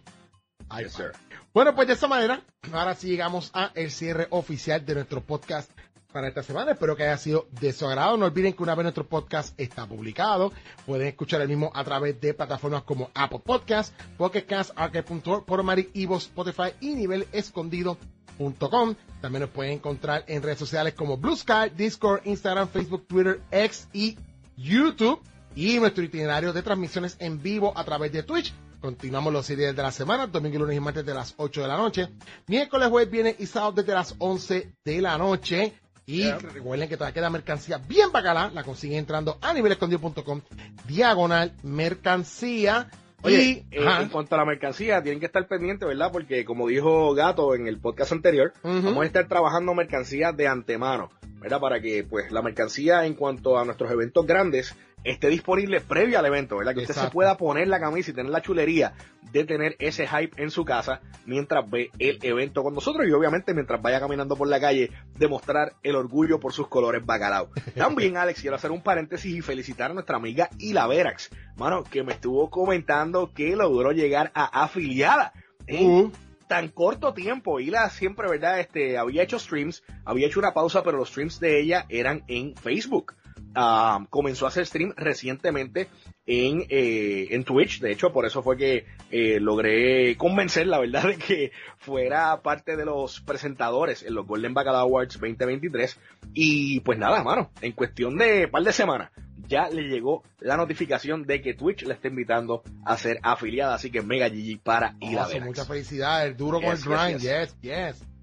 Yes, sir. Bueno, pues de esta manera, ahora sí llegamos a el cierre oficial de nuestro podcast para esta semana. Espero que haya sido de su agrado. No olviden que una vez nuestro podcast está publicado, pueden escuchar el mismo a través de plataformas como Apple Podcast, Pocket Cast, Arcade.org, Podomatic, Evo, Spotify y Nivel Escondido.com. También nos pueden encontrar en redes sociales como Blue Sky, Discord, Instagram, Facebook, Twitter, X y YouTube. Y nuestro itinerario de transmisiones en vivo a través de Twitch. Continuamos los días de la semana, domingo, lunes y martes de las 8 de la noche. Miércoles, jueves, viernes y sábado desde las 11 de la noche. Y Yeah. recuerden que todavía queda mercancía bien bacala. La consiguen entrando a nivelescondido.com, diagonal mercancía. Oye, y, eh, en cuanto a la mercancía, tienen que estar pendientes, ¿verdad? Porque como dijo Gato en el podcast anterior, vamos a estar trabajando mercancía de antemano, ¿verdad? Para que pues la mercancía en cuanto a nuestros eventos grandes esté disponible previo al evento, ¿verdad? Que usted se pueda poner la camisa y tener la chulería de tener ese hype en su casa mientras ve el evento con nosotros y obviamente mientras vaya caminando por la calle demostrar el orgullo por sus colores bacalao. [LAUGHS] También, Alex, quiero hacer un paréntesis y felicitar a nuestra amiga Ila Verax, mano, que me estuvo comentando que logró llegar a afiliada en uh, tan corto tiempo. Hila siempre, ¿verdad? Este, había hecho streams, había hecho una pausa, pero los streams de ella eran en Facebook. Ah, comenzó a hacer stream recientemente en, eh, en Twitch. De hecho, por eso fue que eh, logré convencer, la verdad, [LAUGHS] de que fuera parte de los presentadores en los Golden Bacala Awards 2023. Y pues nada, mano, en cuestión de par de semanas, ya le llegó la notificación de que Twitch le está invitando a ser afiliada. Así que mega GG para Hila awesome, Verax. muchas felicidades, duro con el grind, yes, yes, yes.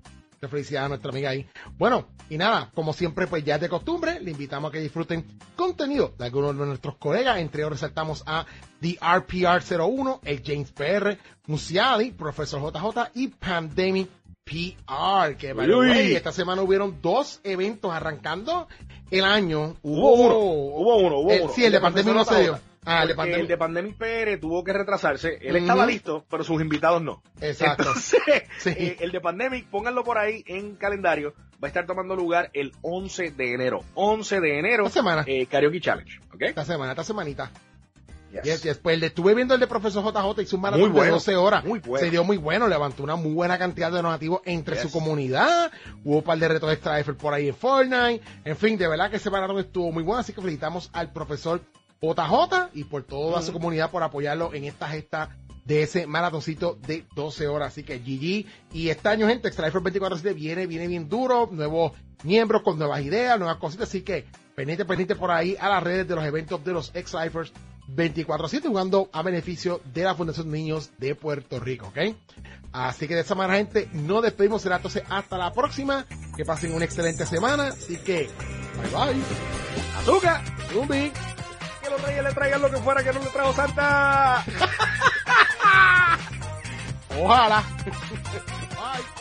Muchas felicidades a nuestra amiga ahí. Bueno, y nada, como siempre, pues ya es de costumbre, le invitamos a que disfruten contenido de algunos de nuestros colegas. Entre ellos resaltamos a The RPR01, el James PR, Musiadi, Profesor JJ y Pandemic PR. Que, Uy. esta semana hubieron dos eventos arrancando el año. Hubo uno, hubo uno, hubo El- uno. sí, el de Pandemic no se dio. Ah, el de Pandemic. el de Pandemic PR tuvo que retrasarse. Él estaba listo, pero sus invitados no. Exacto. Entonces, [LAUGHS] Sí. eh, el de Pandemic, pónganlo por ahí en calendario. Va a estar tomando lugar el 11 de enero. 11 de enero, Esta semana. eh, Karaoke Challenge. ¿Ok? Esta semana, esta semanita. Yes. Yes, yes. Pues de- estuve viendo el de Profesor JJ, hizo un maratón bueno, de 12 horas. muy bueno. Se dio muy bueno, levantó una muy buena cantidad de donativos entre su comunidad. Hubo un par de retos extra Eiffel por ahí en Fortnite. En fin, de verdad que ese maratón estuvo muy bueno. Así que felicitamos al profesor JJ y por toda su comunidad por apoyarlo en esta gesta de ese maratoncito de 12 horas. Así que GG. Y este año, gente, Extra Eiffel 24-7 viene, viene bien duro. Nuevos miembros con nuevas ideas, nuevas cositas. Así que pendiente, pendiente por ahí a las redes de los eventos de los Eiffels 24-7 jugando a beneficio de la Fundación Niños de Puerto Rico, ¿ok? Así que de esa manera, gente, nos despedimos. Será entonces hasta la próxima. Que pasen una excelente semana. Así que, bye bye. Azúcar, Zumbi. Los reyes le traigan lo que fuera que no le trajo Santa. [LAUGHS] Ojalá. [LAUGHS] bye.